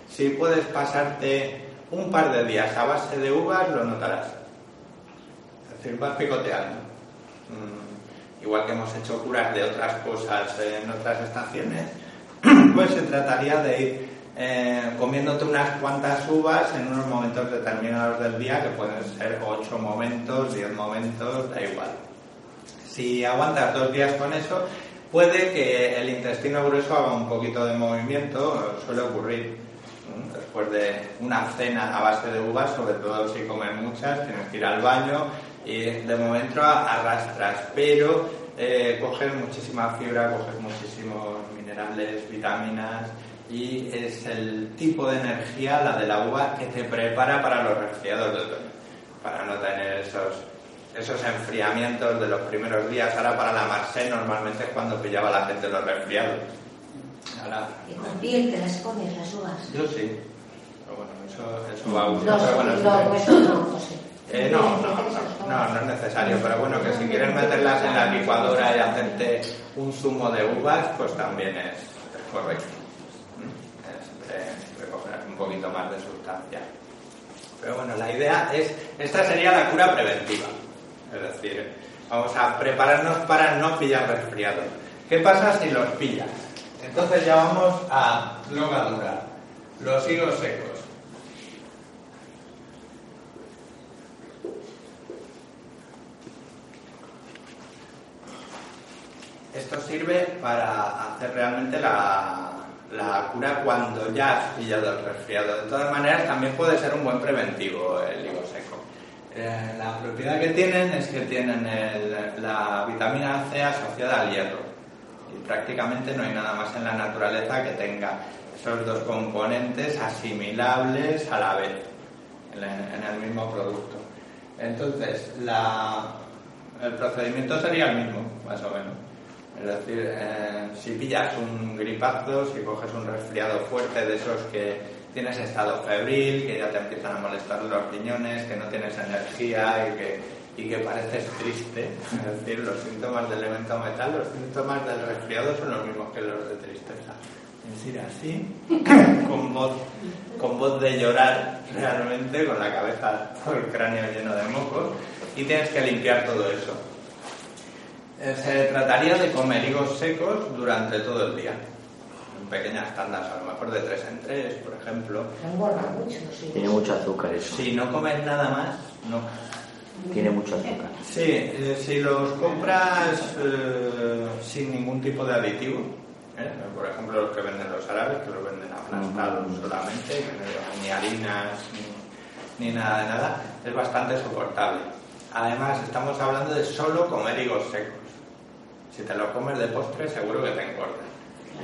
si puedes pasarte un par de días a base de uvas, lo notarás decir, vas picoteando. Mm, igual que hemos hecho curas de otras cosas en otras estaciones, pues se trataría de ir eh, comiéndote unas cuantas uvas en unos momentos determinados del día, que pueden ser 8 momentos, 10 momentos, da igual. Si aguantas dos días con eso, puede que el intestino grueso haga un poquito de movimiento, suele ocurrir después de una cena a base de uvas, sobre todo si comes muchas, tienes que ir al baño, y de momento arrastras, pero eh, coges muchísima fibra, coges muchísimos minerales, vitaminas y es el tipo de energía, la de la uva, que te prepara para los resfriados de otoño, para no tener esos, esos enfriamientos de los primeros días. Ahora para la Marseille normalmente es cuando pillaba la gente los resfriados. ¿Y con piel te las comes las uvas? Yo sí. Pero bueno, eso, eso va a gustar. No, no, no, eh, no, no, no, no, es necesario, pero bueno, que si quieres meterlas en la licuadora y hacerte un zumo de uvas, pues también es, correcto. Poquito más de sustancia. Pero bueno, la idea es, esta sería la cura preventiva. Es decir, vamos a prepararnos para no pillar resfriado. ¿Qué pasa si los pillas? Entonces ya vamos a drogadura, los higos secos. Esto sirve para hacer realmente la, cura cuando ya has pillado el resfriado. De todas maneras, también puede ser un buen preventivo el higo seco. Eh, la propiedad que tienen es que tienen la vitamina C asociada al hierro. Y prácticamente no hay nada más en la naturaleza que tenga esos dos componentes asimilables a la vez en, el mismo producto. Entonces, el procedimiento sería el mismo, más o menos. Es decir, eh, si pillas un gripazo, si coges un resfriado fuerte de esos que tienes estado febril, que ya te empiezan a molestar los riñones, que no tienes energía y que, y que pareces triste, es decir, los síntomas del elemento metal, los síntomas del resfriado son los mismos que los de tristeza. Es decir, así, con voz, con voz de llorar realmente, con la cabeza, todo el cráneo lleno de mocos, y tienes que limpiar todo eso. Eh, se trataría de comer higos secos durante todo el día. en pequeñas tandas, a lo mejor de tres en tres, por ejemplo. Engorda mucho, sí. Tiene mucho azúcar eso. Si no comes nada más, no. Tiene mucho azúcar. Sí, eh, si los compras eh, sin ningún tipo de aditivo, ¿eh? por ejemplo los que venden los árabes, que los venden aplastados solamente, que no llevan ni harinas ni, ni nada de nada, es bastante soportable. Además, estamos hablando de solo comer higos secos. Si te lo comes de postre, seguro que te engorda.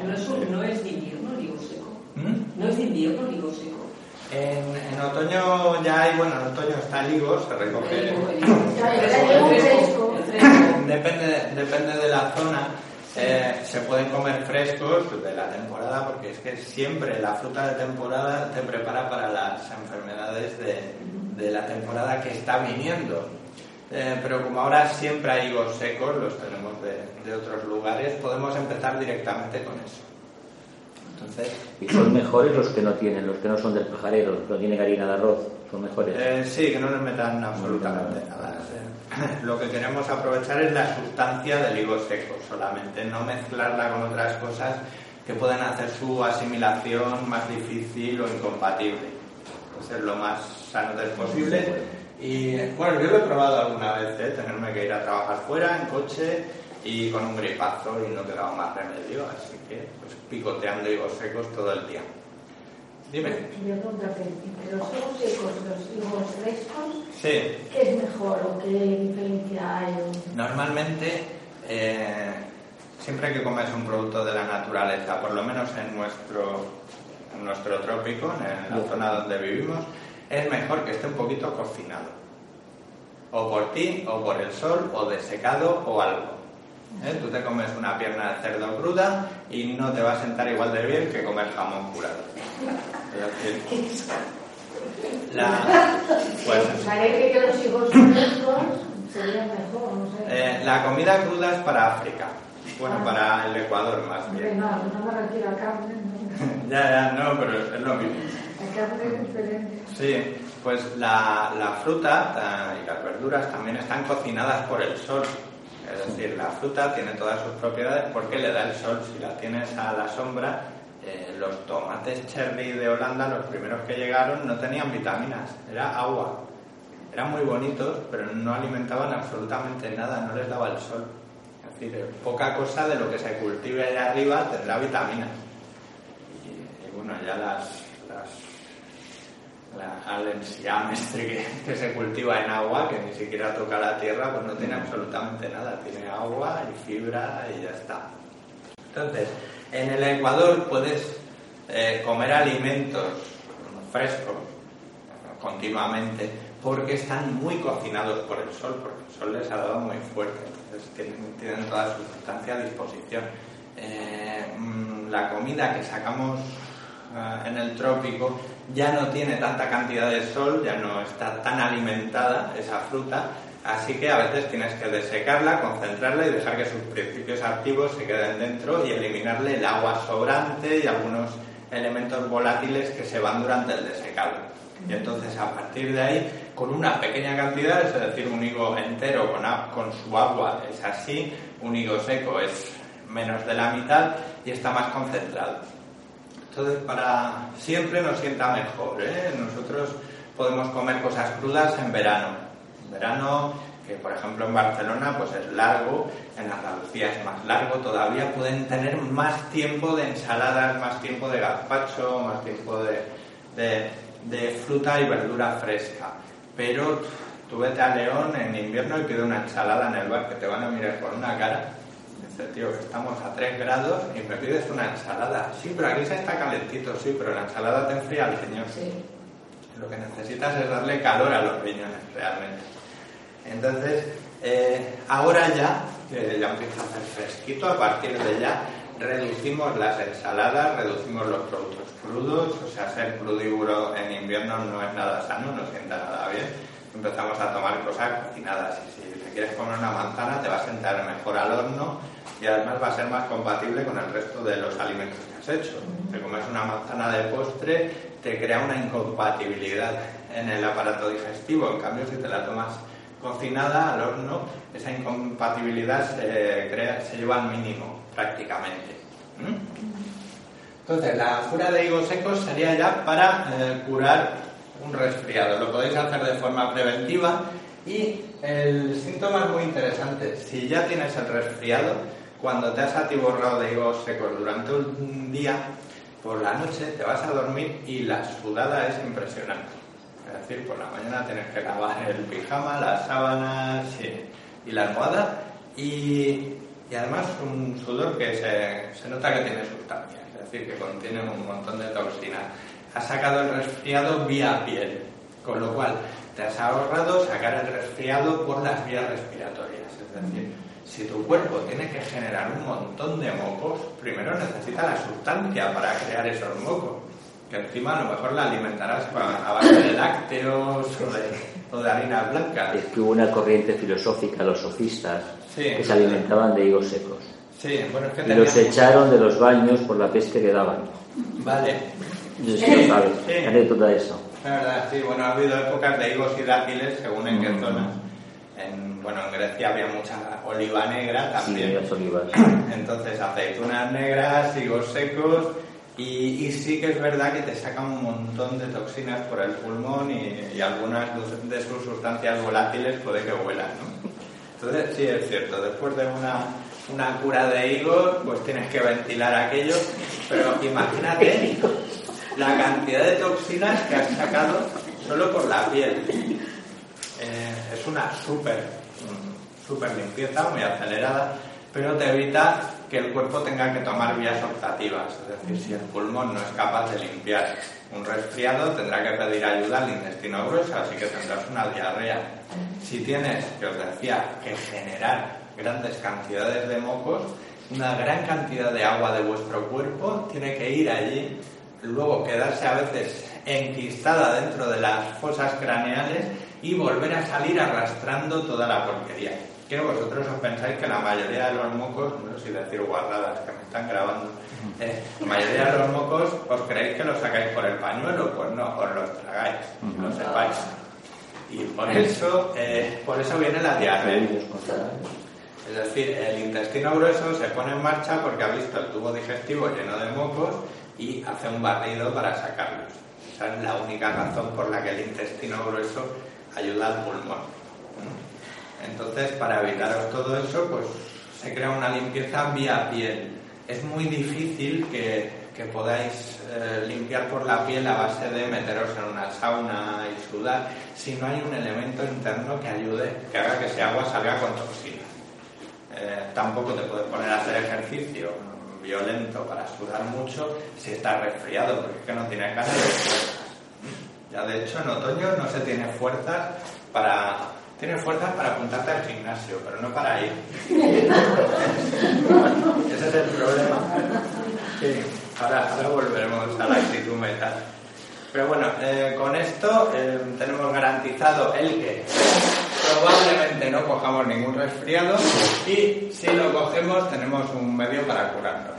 No es, un- no es de invierno el higo seco. ¿Mm? No es de invierno el higo seco. En, en otoño ya hay, bueno, en otoño está el higo, se recoge. Depende, depende de la zona. Eh, se pueden comer frescos de la temporada porque es que siempre la fruta de temporada te prepara para las enfermedades de, de la temporada que está viniendo. Eh, pero como ahora siempre hay higos secos, los tenemos de, de otros lugares, podemos empezar directamente con eso. Entonces, Y son mejores los que no tienen, los que no son del pajarero, no tienen harina de arroz, son mejores. Eh, sí, que no les metan absolutamente nada. Eh, Lo que queremos aprovechar es la sustancia del higo seco solamente, no mezclarla con otras cosas que pueden hacer su asimilación más difícil o incompatible. Pues es lo más sano del posible. Y bueno, yo lo he probado alguna vez, ¿eh? tenerme que ir a trabajar fuera en coche y con un gripazo y no quedaba más remedio, así que pues picoteando higos secos todo el día. Dime. Yo preguntarte, entre los higos secos y los higos frescos, Sí. ¿qué es mejor o qué diferencia hay? Normalmente, eh, siempre que comes un producto de la naturaleza, por lo menos en nuestro, en nuestro trópico, en la zona donde vivimos, es mejor que esté un poquito cocinado. O por ti, o por el sol, o desecado, o algo. ¿Eh? Tú te comes una pierna de cerdo cruda y no te va a sentar igual de bien que comer jamón curado. La, pues, que los higos frescos serían mejor, no sé. Eh, la comida cruda es para África. Bueno, Ah. para el Ecuador más bien. no, no me refiero a carne, no. ya, ya, no, pero es lo mismo. Sí, pues la, la fruta y las verduras también están cocinadas por el sol. Es decir, la fruta tiene todas sus propiedades porque le da el sol. Si la tienes a la sombra, eh, los tomates cherry de Holanda, los primeros que llegaron, no tenían vitaminas, era agua. Eran muy bonitos, pero no alimentaban absolutamente nada, no les daba el sol. Es decir, eh, poca cosa de lo que se cultive allá arriba tendrá vitaminas. Y, y bueno, ya las, las la alensiamestre que, que se cultiva en agua, que ni siquiera toca la tierra, pues no tiene absolutamente nada. Tiene agua y fibra y ya está. Entonces, en el Ecuador puedes eh, comer alimentos frescos continuamente porque están muy cocinados por el sol, porque el sol les ha dado muy fuerte, entonces tienen, tienen toda su sustancia a disposición. Eh, mm, la comida que sacamos eh, en el trópico ya no tiene tanta cantidad de sol, ya no está tan alimentada esa fruta, así que a veces tienes que desecarla, concentrarla y dejar que sus principios activos se queden dentro y eliminarle el agua sobrante y algunos elementos volátiles que se van durante el desecado. Y entonces a partir de ahí, con una pequeña cantidad, es decir, un higo entero con, con su agua es así, un higo seco es menos de la mitad y está más concentrado. Entonces, para siempre nos sienta mejor. ¿eh? Nosotros podemos comer cosas crudas en verano. En verano, que por ejemplo en Barcelona pues es largo, en Andalucía es más largo todavía, pueden tener más tiempo de ensaladas, más tiempo de gazpacho, más tiempo de, de- fruta y verdura fresca. Pero tú vete a León en invierno y pide una ensalada en el bar que te van a mirar con una cara. Dice, tío, que estamos a 3 grados y me pides una ensalada. Sí, pero aquí se está calentito, sí, pero la ensalada te enfría al riñón. Sí. Lo que necesitas es darle calor a los riñones, realmente. Entonces, eh, ahora ya, que ya empieza a hacer fresquito, a partir de ya, reducimos las ensaladas, reducimos los productos crudos, o sea, ser crudívoro en invierno no es nada sano, no sienta nada bien. Empezamos a tomar cosas cocinadas y si quieres comer una manzana te va a sentar mejor al horno y además va a ser más compatible con el resto de los alimentos que has hecho. Te comes una manzana de postre, te crea una incompatibilidad en el aparato digestivo, en cambio si te la tomas cocinada al horno, esa incompatibilidad se, lleva al mínimo prácticamente. ¿Mm? Entonces, la cura de higos secos sería ya para eh, curar un resfriado. Lo podéis hacer de forma preventiva y el síntoma es muy interesante. Si ya tienes el resfriado, cuando te has atiborrado de higos secos durante un día, por la noche te vas a dormir y la sudada es impresionante. Es decir, por la mañana tienes que lavar el pijama, las sábanas y, la almohada y, además un sudor que se, se nota que tiene sustancia, es decir, que contiene un montón de toxinas. Has sacado el resfriado vía piel, con lo cual te has ahorrado sacar el resfriado por las vías respiratorias. Es decir, si tu cuerpo tiene que generar un montón de mocos, primero necesita la sustancia para crear esos mocos. Que encima a lo mejor la alimentarás a base de lácteos o de, harina blanca. Es que hubo una corriente filosófica, los sofistas, que se alimentaban de higos secos. Sí, bueno, es que y los echaron de los baños por la peste que daban. Vale. Yo sé lo sabes. Sí. anécdota de eso. Es verdad, sí. Bueno, ha habido épocas de higos y dátiles según en qué mm. zona. En, bueno, en Grecia había mucha oliva negra también. Sí, olivas. Entonces, aceitunas negras, higos secos. Y, sí que es verdad que te sacan un montón de toxinas por el pulmón y, algunas de sus sustancias volátiles puede que huelan, ¿no? Entonces, sí es cierto, después de una, una cura de higos, pues tienes que ventilar aquello, pero imagínate la cantidad de toxinas que has sacado solo por la piel. Eh, es una súper, mm, súper limpieza, muy acelerada, pero te evita que el cuerpo tenga que tomar vías optativas. Es decir, si el pulmón no es capaz de limpiar un resfriado, tendrá que pedir ayuda al intestino grueso, así que tendrás una diarrea. Si tienes, que os decía, que generar grandes cantidades de mocos, una gran cantidad de agua de vuestro cuerpo tiene que ir allí, luego quedarse a veces enquistada dentro de las fosas craneales y volver a salir arrastrando toda la porquería. Que vosotros os pensáis que la mayoría de los mocos, no sé si decir guardadas que me están grabando, eh, la mayoría de los mocos os creéis que los sacáis por el pañuelo, pues no, os los tragáis, lo sepáis. Y por eso, eh, por eso viene la diarrea. Es decir, el intestino grueso se pone en marcha porque ha visto el tubo digestivo lleno de mocos y hace un barrido para sacarlos. Esa es la única razón por la que el intestino grueso ayuda al pulmón. Entonces, para evitaros todo eso, pues se crea una limpieza vía piel. Es muy difícil que, podáis eh, limpiar por la piel a base de meteros en una sauna y sudar, si no hay un elemento interno que ayude, que haga que ese agua salga con toxinas. Eh, tampoco te puedes poner a hacer ejercicio violento para sudar mucho si estás resfriado, porque es que no tienes ganas de ya de hecho en otoño no se tiene fuerzas para tiene fuerzas para apuntarte al gimnasio, pero no para ir. Ese es el problema. Sí, ahora, volveremos a la actitud metal. Pero bueno, eh, con esto eh, tenemos garantizado el que probablemente no cojamos ningún resfriado y si lo cogemos tenemos un medio para curarlo.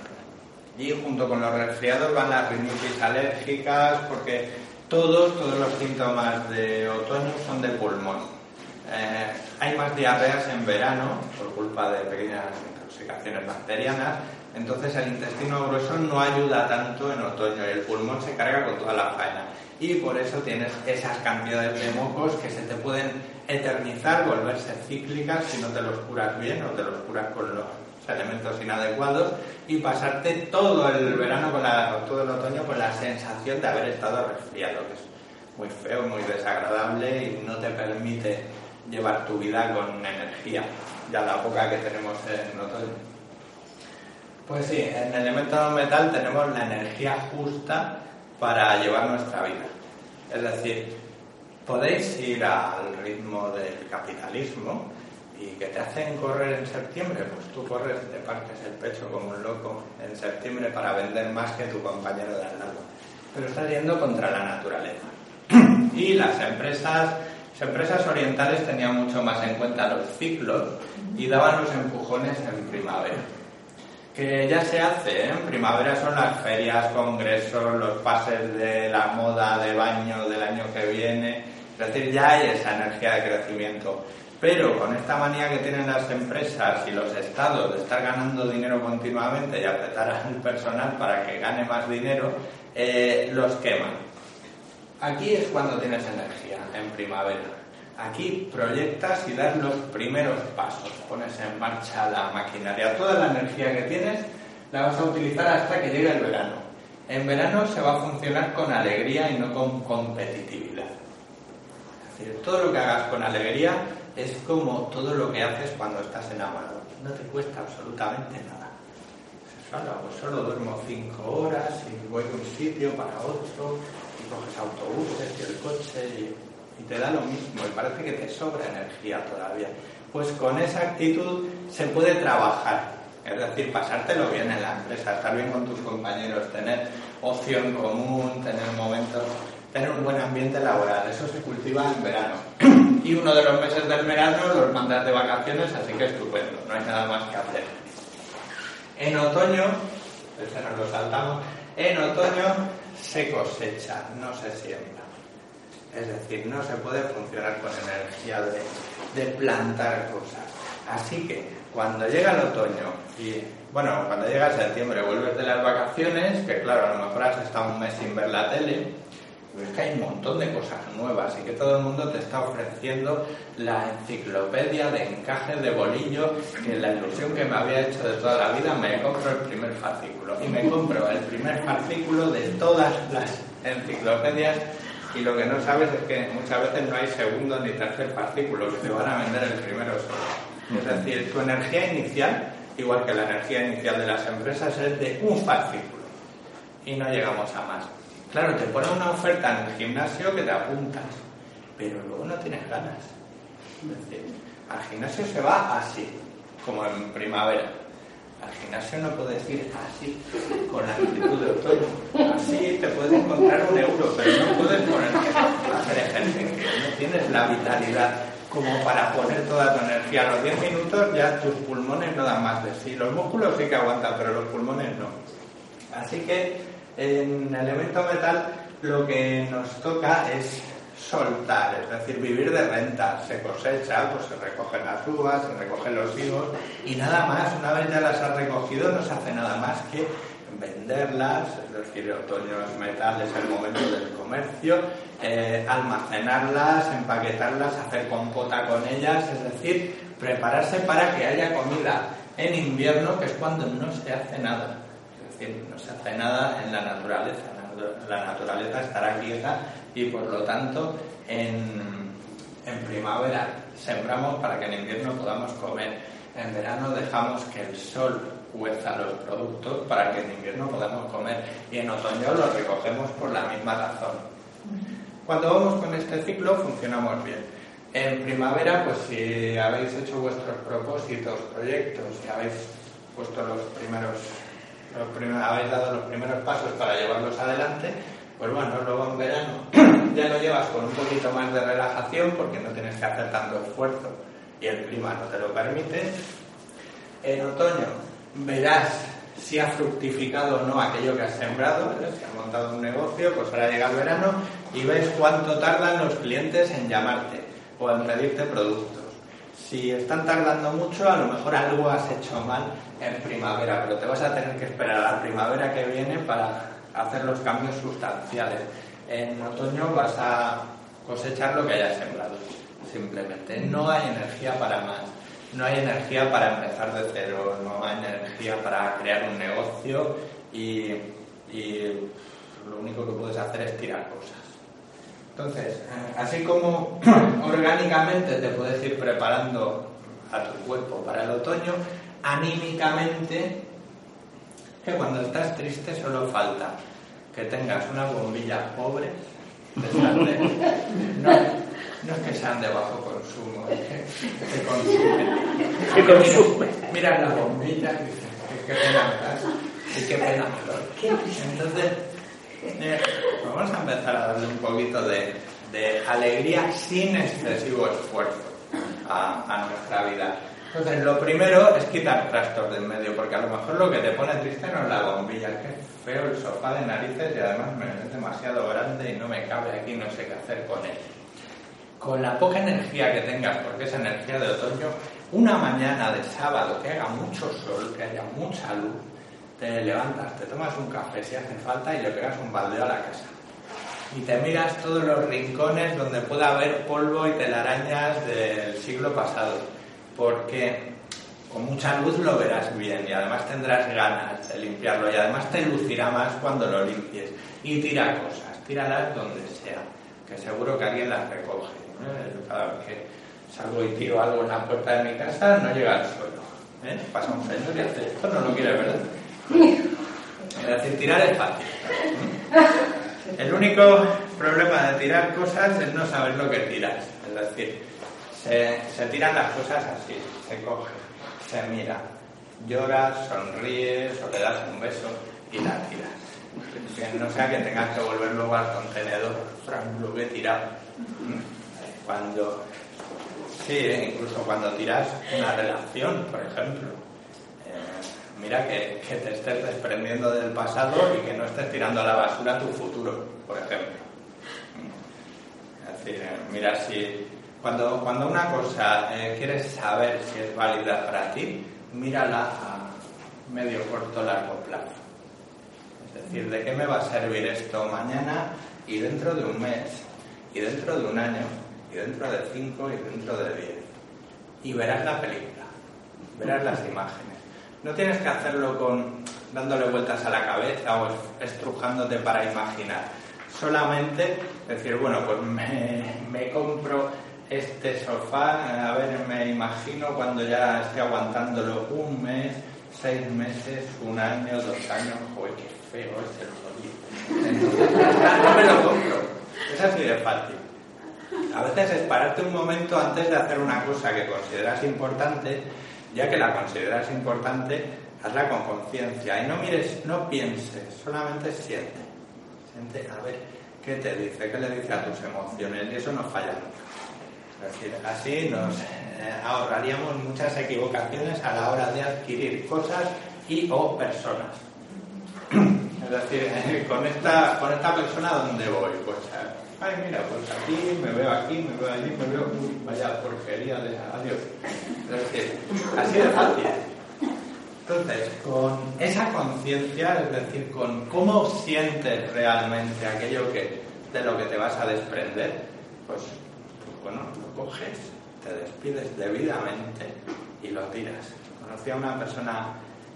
Y junto con los resfriados van las rinitis alérgicas porque todos, todos los síntomas de otoño son de pulmón. Eh, hay más diarreas en verano por culpa de pequeñas intoxicaciones bacterianas, entonces el intestino grueso no ayuda tanto en otoño y el pulmón se carga con toda la faena. Y por eso tienes esas cantidades de mocos que se te pueden eternizar, volverse cíclicas si no te los curas bien o te los curas con los elementos inadecuados y pasarte todo el verano con la, todo el otoño con la sensación de haber estado resfriado, que es muy feo, muy desagradable y no te permite llevar tu vida con energía, ya la poca que tenemos en otoño. Pues sí, en el elemento metal tenemos la energía justa para llevar nuestra vida. Es decir, podéis ir al ritmo del capitalismo, y que te hacen correr en septiembre, pues tú corres, te partes el pecho como un loco en septiembre para vender más que tu compañero de al lado. Pero estás yendo contra la naturaleza. y las empresas, las empresas orientales tenían mucho más en cuenta los ciclos y daban los empujones en primavera. Que ya se hace, ¿eh? en primavera son las ferias, congresos, los pases de la moda de baño del año que viene. Es decir, ya hay esa energía de crecimiento Pero con esta manía que tienen las empresas y los estados de estar ganando dinero continuamente y apretar al personal para que gane más dinero, eh, los queman. Aquí es cuando tienes energía, en primavera. Aquí proyectas y das los primeros pasos, pones en marcha la maquinaria. Toda la energía que tienes la vas a utilizar hasta que llegue el verano. En verano se va a funcionar con alegría y no con competitividad. Es decir, todo lo que hagas con alegría es como todo lo que haces cuando estás enamorado. No te cuesta absolutamente nada. Solo, pues solo duermo cinco horas y voy de un sitio para otro y coges autobuses y el coche y, y te da lo mismo y parece que te sobra energía todavía. Pues con esa actitud se puede trabajar es decir, pasártelo bien en la empresa, estar bien con tus compañeros, tener ocio en común, tener momentos, tener un buen ambiente laboral. Eso se cultiva en verano. Y uno de los meses del verano los mandas de vacaciones, así que estupendo, no hay nada más que hacer. En otoño, este nos lo saltamos, en otoño se cosecha, no se siembra. Es decir, no se puede funcionar con energía de, de plantar cosas. Así que cuando llega el otoño y, bueno, cuando llega septiembre vuelves de las vacaciones, que claro, a lo mejor has estado un mes sin ver la tele, pues es que hay un montón de cosas nuevas y que todo el mundo te está ofreciendo la enciclopedia de encaje de bolillo, que la ilusión que me había hecho de toda la vida, me compro el primer fascículo. Y me compro el primer fascículo de todas las enciclopedias y lo que no sabes es que muchas veces no hay segundo ni tercer fascículo, que te van a vender el primero solo. Es decir, tu energía inicial, igual que la energía inicial de las empresas, es de un fascículo y no llegamos a más. Claro, te ponen una oferta en el gimnasio que te apuntas, pero luego no tienes ganas. Es decir, al gimnasio se va así, como en primavera. Al gimnasio no puedes ir así, con la actitud de otoño. Así te puedes encontrar un euro, pero no puedes ponerte a hacer ejercicio. No tienes la vitalidad como para poner toda tu energía. A los 10 minutos ya tus pulmones no dan más de sí. Los músculos sí que aguantan, pero los pulmones no. Así que en elemento metal lo que nos toca es soltar, es decir, vivir de renta. Se cosecha, pues se recogen las uvas, se recogen los higos y nada más, una vez ya las has recogido, no se hace nada más que venderlas, es decir, otoño es metal, es el momento del comercio, eh, almacenarlas, empaquetarlas, hacer compota con ellas, es decir, prepararse para que haya comida en invierno, que es cuando no se hace nada. Es decir, no se hace nada en la naturaleza. La naturaleza estará quieta y por lo tanto en, en primavera sembramos para que en invierno podamos comer. En verano dejamos que el sol cueza los productos para que en invierno podamos comer y en otoño los recogemos por la misma razón. Cuando vamos con este ciclo funcionamos bien. En primavera, pues si habéis hecho vuestros propósitos, proyectos y habéis puesto los primeros, los habéis dado los primeros pasos para llevarlos adelante, pues bueno, luego en verano ya lo llevas con un poquito más de relajación porque no tienes que hacer tanto esfuerzo y el clima no te lo permite. En otoño verás si ha fructificado o no aquello que has sembrado, si has montado un negocio, pues ahora llega el verano y ves cuánto tardan los clientes en llamarte o en pedirte productos. Si están tardando mucho, a lo mejor algo has hecho mal en primavera, pero te vas a tener que esperar a la primavera que viene para hacer los cambios sustanciales. En otoño vas a cosechar lo que hayas sembrado, simplemente. No hay energía para más no hay energía para empezar de cero, no hay energía para crear un negocio y, lo único que puedes hacer es tirar cosas. Entonces, eh, así como orgánicamente te puedes ir preparando a tu cuerpo para el otoño, anímicamente, que cuando estás triste solo falta que tengas una bombilla pobre, de no, no es que sean de bajo consumo, es que se consumen. Se consumen. Mira la bombilla y dices, qué pena y qué pena Entonces, eh, vamos a empezar a darle un poquito de, de alegría sin excesivo esfuerzo a, a, nuestra vida. Entonces, lo primero es quitar trastos del medio, porque a lo mejor lo que te pone triste no es la bombilla, es que feo el sofá de narices y además me es demasiado grande y no me cabe aquí, no sé qué hacer con él con la poca energía que tengas, porque es energía de otoño, una mañana de sábado que haga mucho sol, que haya mucha luz, te levantas, te tomas un café si hace falta y le pegas un baldeo a la casa. Y te miras todos los rincones donde pueda haber polvo y telarañas del siglo pasado, porque con mucha luz lo verás bien y además tendrás ganas de limpiarlo y además te lucirá más cuando lo limpies. Y tira cosas, tíralas donde sea, que seguro que alguien las recoge. Cada vez que salgo y tiro algo en la puerta de mi casa, no llega al suelo. ¿eh? Pasa un y hace esto, no lo quiere, ¿verdad? Es decir, tirar es fácil. El único problema de tirar cosas es no saber lo que tiras. Es decir, se, tiran las cosas así, se coge se mira, lloras, sonríes o le das un beso y la tiras. No sea que tengas que volver luego al contenedor, lo he tirado. Cuando, sí, ¿eh? incluso cuando tiras una relación, por ejemplo. Eh, mira que, que, te estés desprendiendo del pasado y que no estés tirando a la basura tu futuro, por ejemplo. Es decir, mira si cuando, cuando una cosa eh, quieres saber si es válida para ti, mírala a medio, corto, largo plazo. Es decir, ¿de qué me va a servir esto mañana y dentro de un mes, y dentro de un año, y dentro de cinco, y dentro de diez? Y verás la película, verás las imágenes. No tienes que hacerlo con dándole vueltas a la cabeza o estrujándote para imaginar. Solamente decir, bueno, pues me, me compro este sofá, a ver, me imagino cuando ya esté aguantándolo un mes, seis meses, un año, dos años, joder, qué feo es el Entonces, no me lo compro. Es así de fácil. A veces es pararte un momento antes de hacer una cosa que consideras importante, ya que la consideras importante, hazla con conciencia y no mires, no pienses, solamente siente. Siente, a ver, ¿qué te dice? ¿Qué le dice a tus emociones? Y eso no falla nunca. Decir, así nos eh, ahorraríamos muchas equivocaciones a la hora de adquirir cosas y o personas. Es decir, con esta, con esta persona, ¿dónde voy? Pues, ay, mira, pues aquí, me veo aquí, me veo allí, me veo, uy, vaya porquería de adiós. Es decir, así de fácil. Entonces, con esa conciencia, es decir, con cómo sientes realmente aquello que, de lo que te vas a desprender, pues bueno, coges, te despides debidamente y lo tiras. Conocí a una persona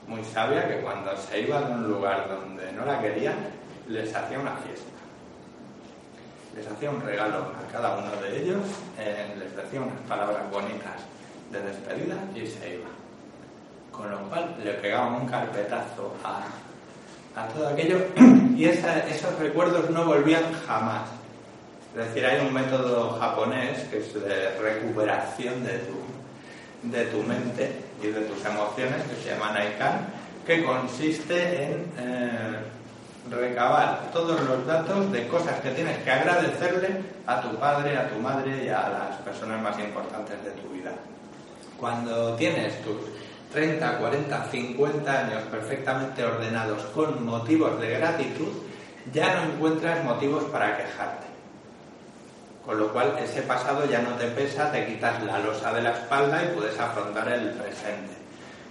muy sabia que cuando se iba de un lugar donde no la querían, les hacía una fiesta. Les hacía un regalo a cada uno de ellos, eh, les decía unas palabras bonitas de despedida y se iba. Con lo cual le pegaban un carpetazo a, todo aquello y esos recuerdos no volvían jamás es decir, hay un método japonés que es de recuperación de tu, de tu mente y de tus emociones, que se llama Naikan, que consiste en eh, recabar todos los datos de cosas que tienes que agradecerle a tu padre, a tu madre y a las personas más importantes de tu vida. Cuando tienes tus 30, 40, 50 años perfectamente ordenados con motivos de gratitud, ya no encuentras motivos para quejarte. Con lo cual ese pasado ya no te pesa, te quitas la losa de la espalda y puedes afrontar el presente.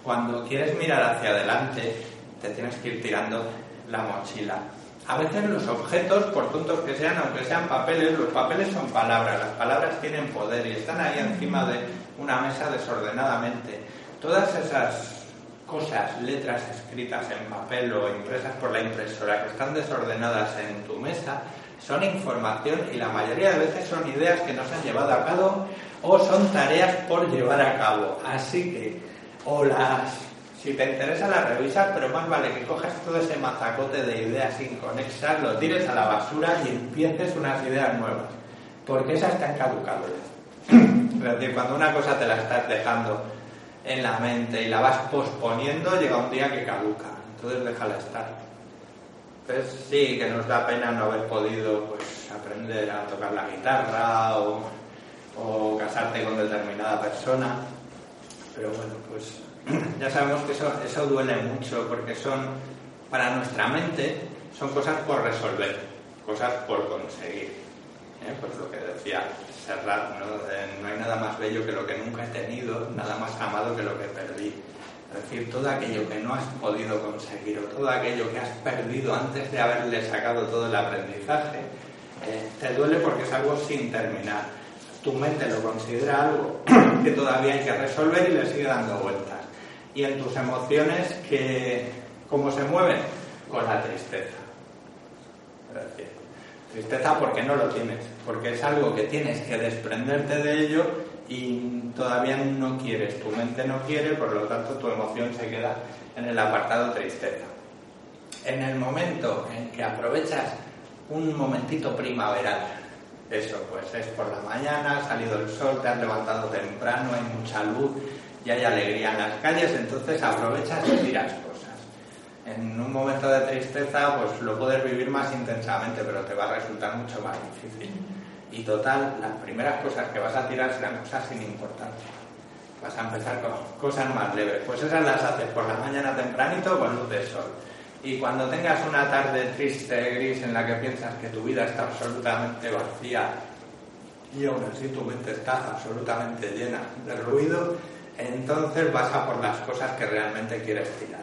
Cuando quieres mirar hacia adelante, te tienes que ir tirando la mochila. A veces los objetos, por tontos que sean, aunque sean papeles, los papeles son palabras, las palabras tienen poder y están ahí encima de una mesa desordenadamente. Todas esas cosas, letras escritas en papel o impresas por la impresora que están desordenadas en tu mesa, son información y la mayoría de veces son ideas que no se han llevado a cabo o son tareas por llevar a cabo. Así que, o las, si te interesa las revisas, pero más vale que cojas todo ese mazacote de ideas inconexas, lo tires a la basura y empieces unas ideas nuevas, porque esas están caducado Es decir, cuando una cosa te la estás dejando en la mente y la vas posponiendo, llega un día que caduca, entonces déjala estar. Pues sí, que nos da pena no haber podido pues, aprender a tocar la guitarra o, casarte con determinada persona. Pero bueno, pues ya sabemos que eso, duele mucho porque son, para nuestra mente, son cosas por resolver, cosas por conseguir. ¿eh? Pues lo que decía Serrat, ¿no? no hay nada más bello que lo que nunca he tenido, nada más amado que lo que perdí. Es decir, todo aquello que no has podido conseguir o todo aquello que has perdido antes de haberle sacado todo el aprendizaje, eh, te duele porque es algo sin terminar. Tu mente lo considera algo que todavía hay que resolver y le sigue dando vueltas. Y en tus emociones, que, ¿cómo se mueven? Con la tristeza. Tristeza porque no lo tienes, porque es algo que tienes que desprenderte de ello y todavía no quieres, tu mente no quiere, por lo tanto tu emoción se queda en el apartado tristeza. En el momento en que aprovechas un momentito primaveral, eso pues es por la mañana, ha salido el sol, te has levantado temprano, hay mucha luz y hay alegría en las calles, entonces aprovechas y tiras cosas. En un momento de tristeza pues lo puedes vivir más intensamente, pero te va a resultar mucho más difícil. Y total, las primeras cosas que vas a tirar serán cosas sin importancia. Vas a empezar con cosas más leves. Pues esas las haces por la mañana tempranito con luz de sol. Y cuando tengas una tarde triste, gris, en la que piensas que tu vida está absolutamente vacía y aún así tu mente está absolutamente llena de ruido, entonces vas a por las cosas que realmente quieres tirar.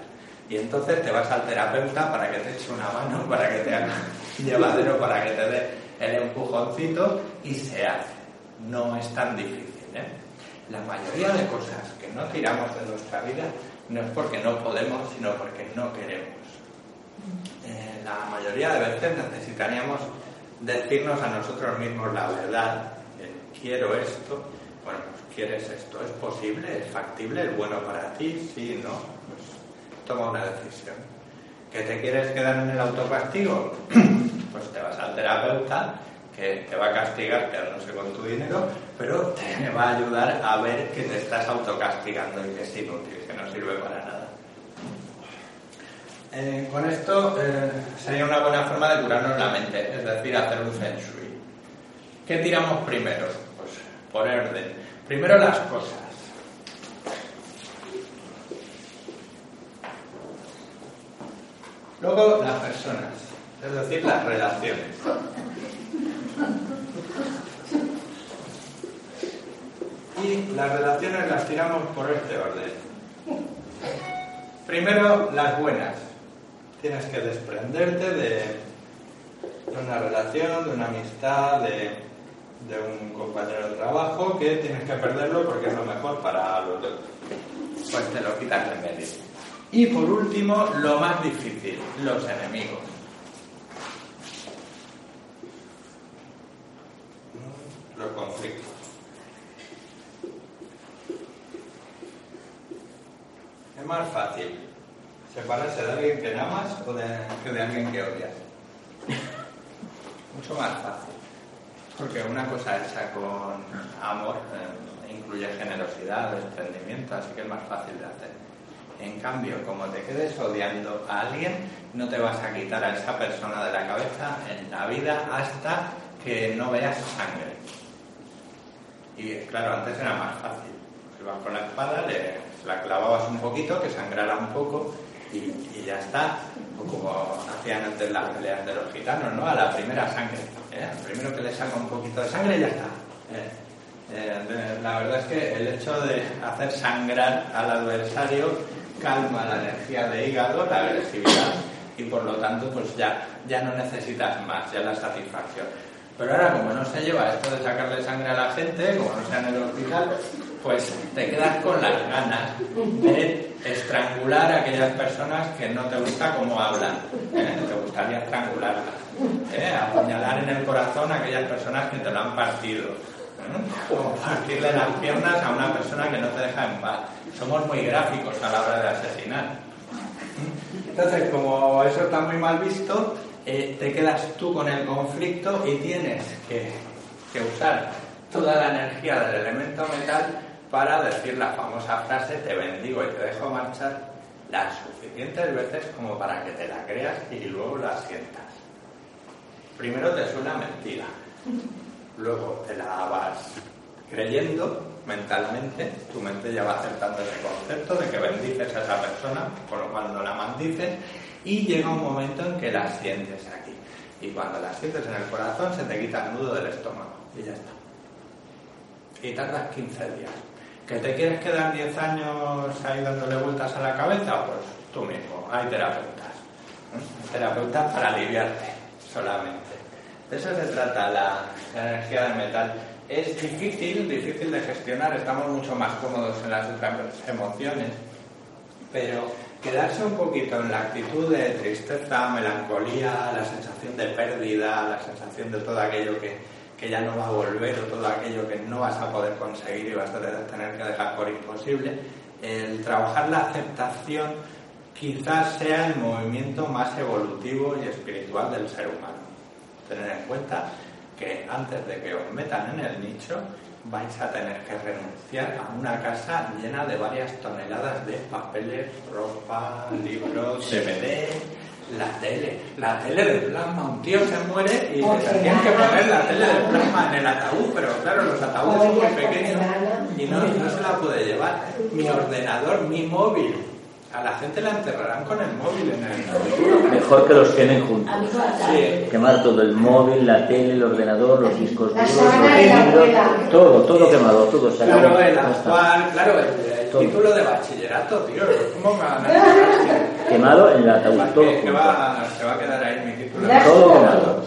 Y entonces te vas al terapeuta para que te eche una mano, para que te haga llevadero, para que te dé el empujoncito y se hace. No es tan difícil. ¿eh? La mayoría de cosas que no tiramos de nuestra vida no es porque no podemos, sino porque no queremos. Eh, la mayoría de veces necesitaríamos decirnos a nosotros mismos la verdad. quiero esto, bueno, pues quieres esto, ¿es posible? ¿Es factible? ¿Es bueno para ti? Sí, no. Pues toma una decisión. ¿Que te quieres quedar en el autocastigo? pues te vas al terapeuta que te va a castigar quedándose con tu dinero, pero te va a ayudar a ver que te estás autocastigando y que es inútil, que no sirve para nada. Eh, con esto eh, sería una buena forma de curarnos la mente, es decir, hacer un feng. ¿Qué tiramos primero? Pues por orden. Primero las cosas. Luego las personas es decir, las relaciones. Y las relaciones las tiramos por este orden. Primero, las buenas. Tienes que desprenderte de, una relación, de una amistad, de, un compañero de trabajo que tienes que perderlo porque es lo mejor para los dos. Pues te lo quitas de medio. Y por último, lo más difícil, los enemigos. Los conflictos. Es más fácil separarse de alguien que amas o de, que de alguien que odias. Mucho más fácil. Porque una cosa hecha con amor eh, incluye generosidad, desprendimiento, así que es más fácil de hacer. En cambio, como te quedes odiando a alguien, no te vas a quitar a esa persona de la cabeza en la vida hasta que no veas sangre. Y claro, antes era más fácil. Ibas con la espada, le, la clavabas un poquito, que sangrara un poco y, ya está. O como hacían antes las peleas de los gitanos, ¿no? A la primera sangre. ¿eh? Primero que le saca un poquito de sangre y ya está. ¿eh? Eh, la verdad es que el hecho de hacer sangrar al adversario calma la energía de hígado, la agresividad y por lo tanto pues ya, ya no necesitas más, ya la satisfacción. Pero ahora, como no se lleva esto de sacarle sangre a la gente, como no sea en el hospital, pues te quedas con las ganas de estrangular a aquellas personas que no te gusta cómo hablan. ¿eh? Te gustaría estrangularlas. ¿eh? Apuñalar en el corazón a aquellas personas que te lo han partido. ¿eh? O partirle las piernas a una persona que no te deja en paz. Somos muy gráficos a la hora de asesinar. Entonces, como eso está muy mal visto, eh, te quedas tú con el conflicto y tienes que, usar toda la energía del elemento metal para decir la famosa frase te bendigo y te dejo marchar las suficientes veces como para que te la creas y luego la sientas. Primero te suena mentira, luego te la vas creyendo mentalmente, tu mente ya va aceptando ese concepto de que bendices a esa persona, por lo cual no la maldices, y llega un momento en que la sientes aquí. Y cuando la sientes en el corazón se te quita el nudo del estómago y ya está. Y tardas 15 días. ¿Que te quieres quedar 10 años ahí dándole vueltas a la cabeza? Pues tú mismo, hay terapeutas. Terapeutas para aliviarte solamente. De eso se trata la, la energía del metal. Es difícil, difícil de gestionar, estamos mucho más cómodos en las otras emociones, pero quedarse un poquito en la actitud de tristeza, melancolía, la sensación de pérdida, la sensación de todo aquello que, que ya no va a volver o todo aquello que no vas a poder conseguir y vas a tener que dejar por imposible, el trabajar la aceptación quizás sea el movimiento más evolutivo y espiritual del ser humano. Tener en cuenta que antes de que os metan en el nicho, vais a tener que renunciar a una casa llena de varias toneladas de papeles, ropa, libros, DVD, la tele, la tele de plasma. Un tío se muere y le tienen que poner la tele de plasma en el ataúd, pero claro, los ataúdes son muy pequeños y no, no se la puede llevar. Mi ordenador, mi móvil. A la gente la enterrarán con el móvil en el Mejor que los quemen juntos. Sí. Quemar todo, el móvil, la tele, el ordenador, los discos La duros, los libros, todo, todo quemado, todo se acabó. Claro, el actual, claro, el, título de bachillerato, tío. ¿Cómo van a Quemado en el ataúd, todo que, que junto. va, se va a quedar ahí mi título. Todo quemado.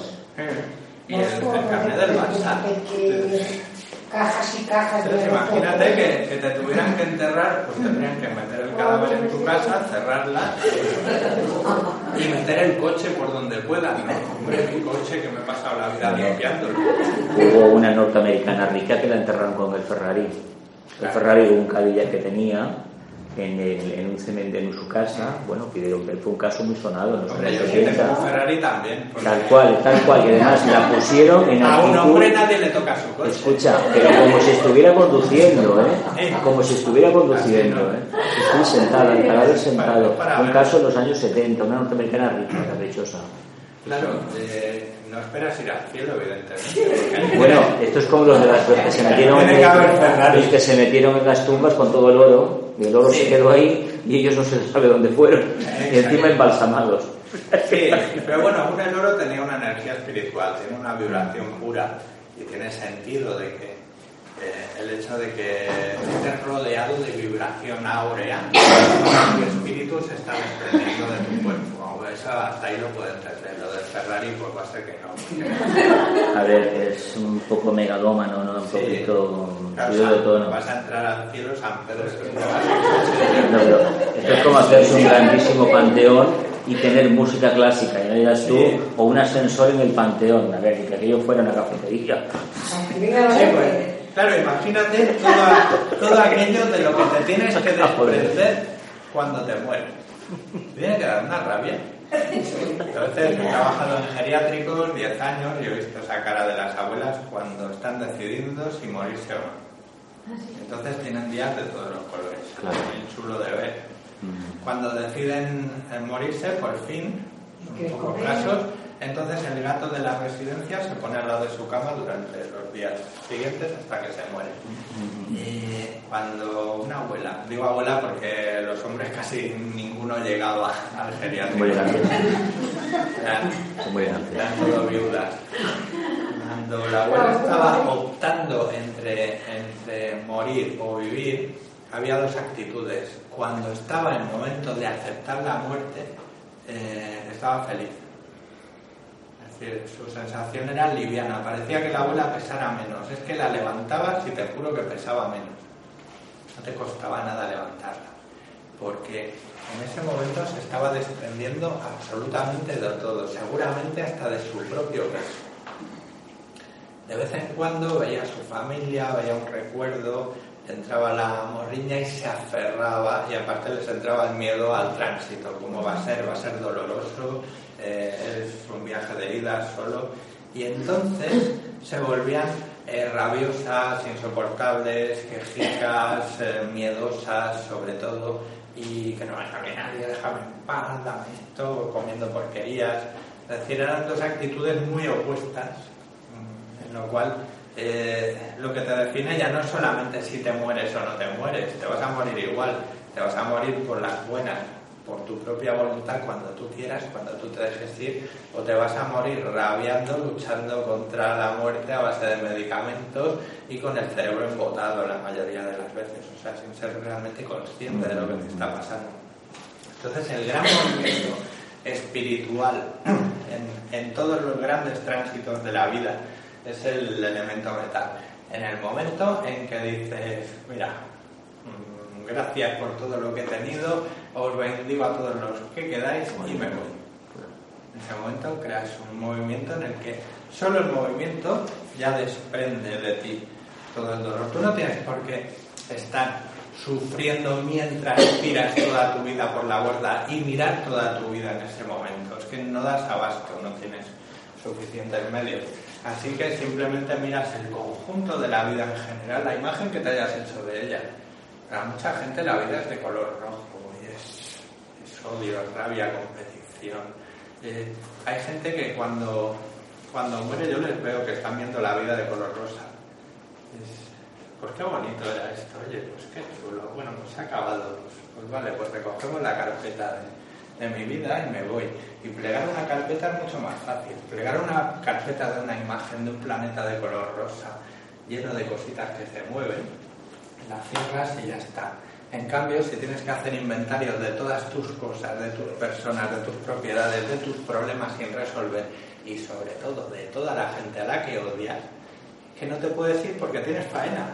Y el, el carnet del Barça. Cajas y cajas de Entonces imagínate que, que te tuvieran que enterrar, pues tendrían que meter el cadáver en tu casa, cerrarla y meter el coche por donde puedan, ¿no? Hombre, mi coche que me he pasado la vida limpiándolo. Hubo una norteamericana rica que la enterraron con el Ferrari. El Ferrari, un Cadillac que tenía en, el- en un cementerio en su casa. Bueno, que fue un caso muy sonado en los Hombre, años yo sí tengo 70. un Ferrari también. porque Tal cual, tal cual. Y además la pusieron en A un actitud... hombre nadie le toca su coche. Escucha, pero como si estuviera conduciendo, ¿eh? Como si estuviera conduciendo, ¿eh? Estoy sentada, el cadáver sentado. Un caso en los años 70, una norteamericana rica, caprichosa. Claro, eh, no esperas ir al cielo, evidentemente. Bueno, esto es como los de las los que se metieron Ferrari. los que se metieron en las tumbas con todo el oro, y el oro Sí. se quedó ahí y ellos no se sabe dónde fueron. Y encima embalsamados. Sí, pero bueno, aún el oro tenía una energía espiritual, tiene una vibración pura y tiene sentido de que eh, el hecho de que estés rodeado de vibración áurea, tu espíritu se está desprendiendo de tu cuerpo. Eso hasta ahí lo puedo entender. Ferrari, pues va a ser que no. A ver, es un poco megalómano, ¿no? Un Sí. poquito Claro, subido de tono. vas a entrar al cielo San Pedro. no pero esto es como hacerse un grandísimo panteón y tener música clásica, y no digas tú, Sí. o un ascensor en el panteón, a ver, y que aquello fuera una cafetería. Sí, gente. pues, claro, imagínate todo, todo aquello de lo que te tienes que desprender cuando te mueres. Tiene que dar una rabia. Entonces, he trabajado en geriátricos 10 años y he visto esa cara de las abuelas cuando están decidiendo si morirse o no. Entonces tienen días de todos los colores. Claro. Muy chulo de ver. Cuando deciden eh, morirse, por fin, son ¿Qué pocos comer? casos, entonces el gato de la residencia se pone al lado de su cama durante los días siguientes hasta que se muere. Y cuando una abuela, digo abuela porque los hombres casi ninguno llegaba al geriátrico. Muy grande. Eran- muy eran todo viudas. Cuando la abuela estaba optando entre, entre morir o vivir, había dos actitudes. Cuando estaba en el momento de aceptar la muerte, eh, estaba feliz. Su sensación era liviana, parecía que la abuela pesara menos. Es que la levantabas y te juro que pesaba menos. No te costaba nada levantarla, porque en ese momento se estaba desprendiendo absolutamente de todo, seguramente hasta de su propio peso. De vez en cuando veía a su familia, veía un recuerdo, entraba la morriña y se aferraba y aparte les entraba el miedo al tránsito, cómo va a ser, va a ser doloroso, eh, es un viaje de ida solo y entonces se volvían eh, rabiosas, insoportables, quejicas, eh, miedosas sobre todo y que no me que nadie, déjame en paz, dame esto, comiendo porquerías. Es decir, eran dos actitudes muy opuestas en lo cual eh, lo que te define ya no es solamente si te mueres o no te mueres, te vas a morir igual, te vas a morir por las buenas, por tu propia voluntad cuando tú quieras, cuando tú te dejes ir, o te vas a morir rabiando, luchando contra la muerte a base de medicamentos y con el cerebro embotado la mayoría de las veces, o sea, sin ser realmente consciente de lo que te está pasando. Entonces, el gran movimiento espiritual en, en todos los grandes tránsitos de la vida es el elemento metal. En el momento en que dices, mira, gracias por todo lo que he tenido, os bendigo a todos los que quedáis y me voy. En ese momento creas un movimiento en el que solo el movimiento ya desprende de ti todo el dolor. Tú no tienes por qué estar sufriendo mientras tiras toda tu vida por la borda y mirar toda tu vida en ese momento. Es que no das abasto, no tienes suficientes medios. Así que simplemente miras el conjunto de la vida en general, la imagen que te hayas hecho de ella para mucha gente la vida es de color rojo y es, odio, rabia, competición. Eh, hay gente que cuando, cuando muere yo les veo que están viendo la vida de color rosa. pues qué bonito era esto, oye, pues qué chulo. Bueno, pues se ha acabado. Pues, pues vale, pues recogemos la carpeta de, de mi vida y me voy. Y plegar una carpeta es mucho más fácil. Plegar una carpeta de una imagen de un planeta de color rosa, lleno de cositas que se mueven, la cierras y ya está. En cambio, si tienes que hacer inventarios de todas tus cosas, de tus personas, de tus propiedades, de tus problemas sin resolver y sobre todo de toda la gente a la que odias, que no te puedes ir porque tienes faena.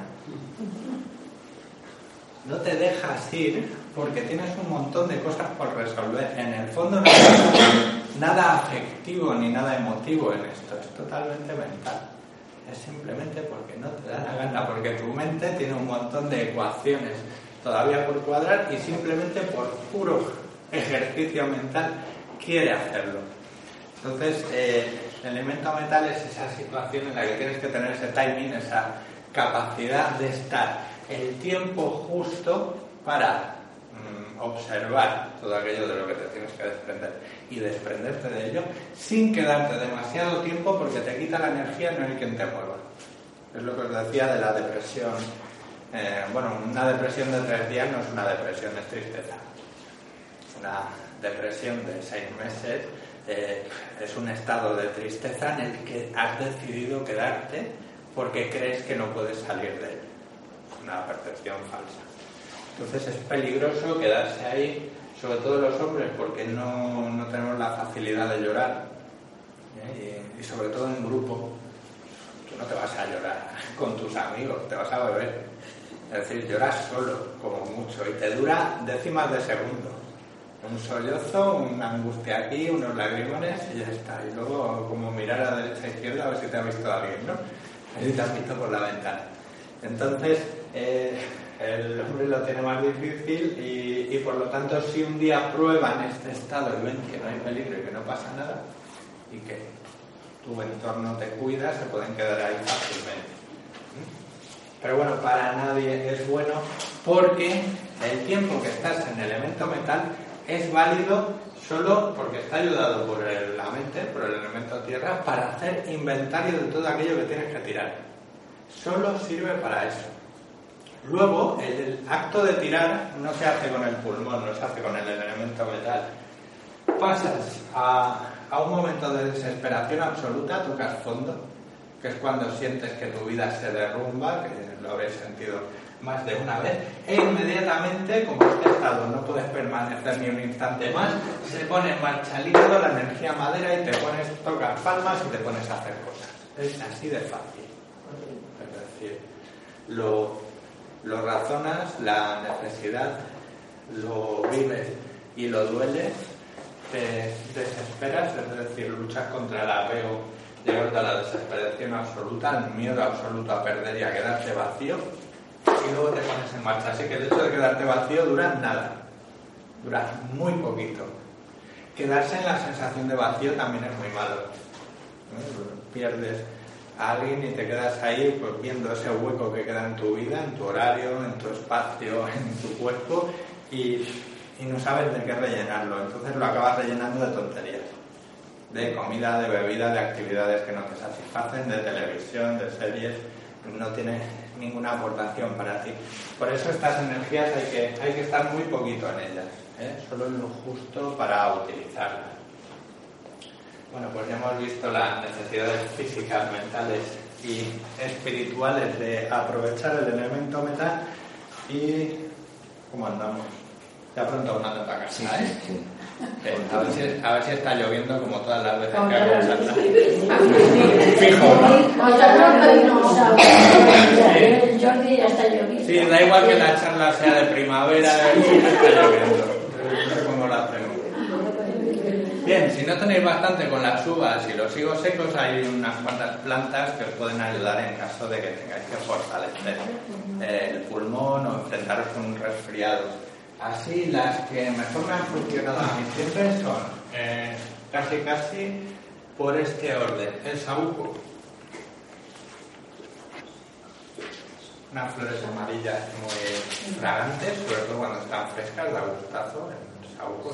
No te dejas ir porque tienes un montón de cosas por resolver. En el fondo no hay nada afectivo ni nada emotivo en esto, es totalmente mental es simplemente porque no te da la gana, porque tu mente tiene un montón de ecuaciones todavía por cuadrar y simplemente por puro ejercicio mental quiere hacerlo. Entonces, eh, el elemento mental es esa situación en la que tienes que tener ese timing, esa capacidad de estar el tiempo justo para mm, observar todo aquello de lo que te tienes que desprender y desprenderte de ello sin quedarte demasiado tiempo porque te quita la energía, no hay quien te mueva. Es lo que os decía de la depresión. Eh, bueno, una depresión de tres días no es una depresión, es tristeza. Una depresión de seis meses eh, es un estado de tristeza en el que has decidido quedarte porque crees que no puedes salir de él. Una percepción falsa. Entonces es peligroso quedarse ahí sobre todo los hombres, porque no, no tenemos la facilidad de llorar, ¿eh? y, sobre todo en grupo. Tú no te vas a llorar con tus amigos, te vas a beber. Es decir, lloras solo, como mucho, y te dura décimas de segundo. Un sollozo, una angustia aquí, unos lagrimones y ya está. Y luego, como mirar a la derecha e izquierda a ver si te ha visto alguien, ¿no? Ahí te has visto por la ventana. Entonces, eh, el hombre lo tiene más difícil y, por lo tanto si un día prueban este estado y ven que no hay peligro y que no pasa nada y que tu entorno te cuida, se pueden quedar ahí fácilmente. Pero bueno, para nadie es bueno porque el tiempo que estás en el elemento metal es válido solo porque está ayudado por la mente, por el elemento tierra, para hacer inventario de todo aquello que tienes que tirar. Solo sirve para eso. Luego, el acto de tirar no se hace con el pulmón, no se hace con el elemento metal. Pasas a, un momento de desesperación absoluta, tocas fondo, que es cuando sientes que tu vida se derrumba, que lo habréis sentido más de una vez, e inmediatamente, como este estado no puedes permanecer ni un instante más, se pone en marcha líquido la energía madera y te pones, tocas palmas y te pones a hacer cosas. Es así de fácil. Es decir, lo lo razonas, la necesidad, lo vives y lo dueles, te desesperas, es decir, luchas contra el apego, llegas a la desesperación absoluta, el miedo absoluto a perder y a quedarte vacío, y luego te pones en marcha. Así que el hecho de quedarte vacío dura nada, dura muy poquito. Quedarse en la sensación de vacío también es muy malo. Pierdes a alguien y te quedas ahí pues, viendo ese hueco que queda en tu vida, en tu horario, en tu espacio, en tu cuerpo y, no sabes de qué rellenarlo. Entonces lo acabas rellenando de tonterías, de comida, de bebida, de actividades que no te satisfacen, de televisión, de series. No tiene ninguna aportación para ti. Por eso estas energías hay que, hay que estar muy poquito en ellas, ¿eh? solo lo justo para utilizarlas. Bueno, pues ya hemos visto las necesidades físicas, mentales y espirituales de aprovechar el elemento metal y cómo andamos. Ya pronto andando para casa, ¿eh? Eh, a, ver si, a ver si está lloviendo como todas las veces que hago salta. Fijo, El Jordi ya está lloviendo. Sí, da igual que la charla sea de primavera, siempre está lloviendo. No sé cómo lo hacemos. Bien, si no tenéis bastante con las uvas y los higos secos, hay unas cuantas plantas que os pueden ayudar en caso de que tengáis que fortalecer el pulmón o enfrentaros con un resfriado. Así, las que mejor me han funcionado a mí siempre son eh, casi casi por este orden. El saúco. Unas flores amarillas muy fragantes, sobre todo cuando están frescas, da gustazo. El saúco.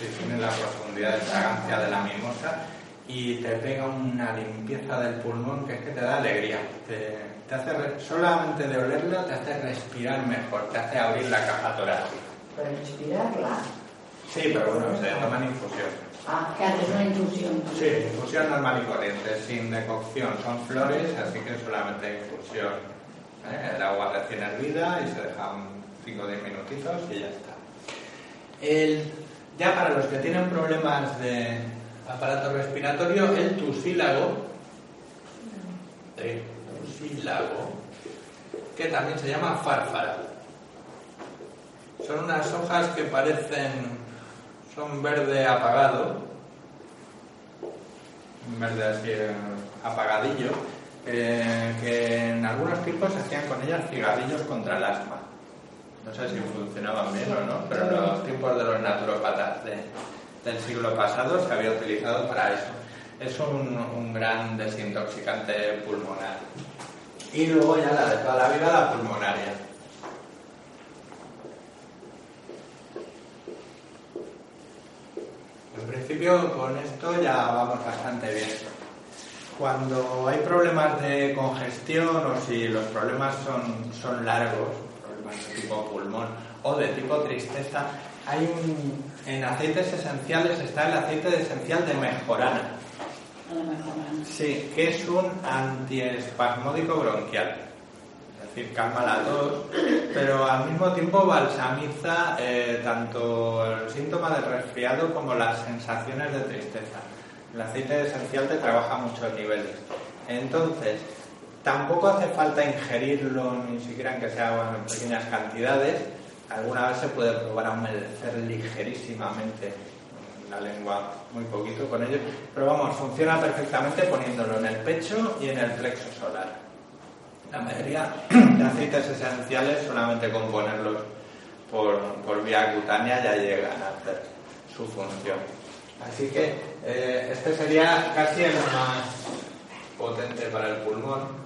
Sí, tiene la profundidad de fragancia de la mimosa y te pega una limpieza del pulmón que es que te da alegría. Te, te hace solamente de olerla te hace respirar mejor, te hace abrir la caja torácica. Para inspirarla. Sí, pero bueno, se toman infusión. Ah, que haces una infusión. Sí, infusión normal y corriente, sin decocción. Son flores, así que solamente infusión. ¿eh? El agua recién hervida y se dejan 5 o 10 minutitos y ya está. El- ya para los que tienen problemas de aparato respiratorio, el tusílago, el tusílago, que también se llama fárfara. Son unas hojas que parecen, son verde apagado, un verde así eh, apagadillo, eh, que en algunos tipos se hacían con ellas cigarrillos contra el asma. No sé si funcionaban bien o no, pero en los tiempos de los naturópatas de- del siglo pasado se había utilizado para eso. Es un, un gran desintoxicante pulmonar. Y luego ya la de toda la vida, la pulmonaria. En principio con esto ya vamos bastante bien. Cuando hay problemas de congestión o si los problemas son, son largos, problemas de tipo pulmón o de tipo tristeza, hay un, en aceites esenciales está el aceite esencial de mejorana. Sí, que es un antiespasmódico bronquial. Decir, calma la tos, pero al mismo tiempo balsamiza eh, tanto el síntoma del resfriado como las sensaciones de tristeza. El aceite esencial te trabaja muchos niveles. Entonces, tampoco hace falta ingerirlo ni siquiera en que sea en pequeñas cantidades. Alguna vez se puede probar a humedecer ligerísimamente la lengua muy poquito con ello, pero vamos, funciona perfectamente poniéndolo en el pecho y en el plexo solar. La mayoría de aceites esenciales solamente con ponerlos por, por vía cutánea ya llegan a hacer su función. Así que eh, este sería casi el más potente para el pulmón.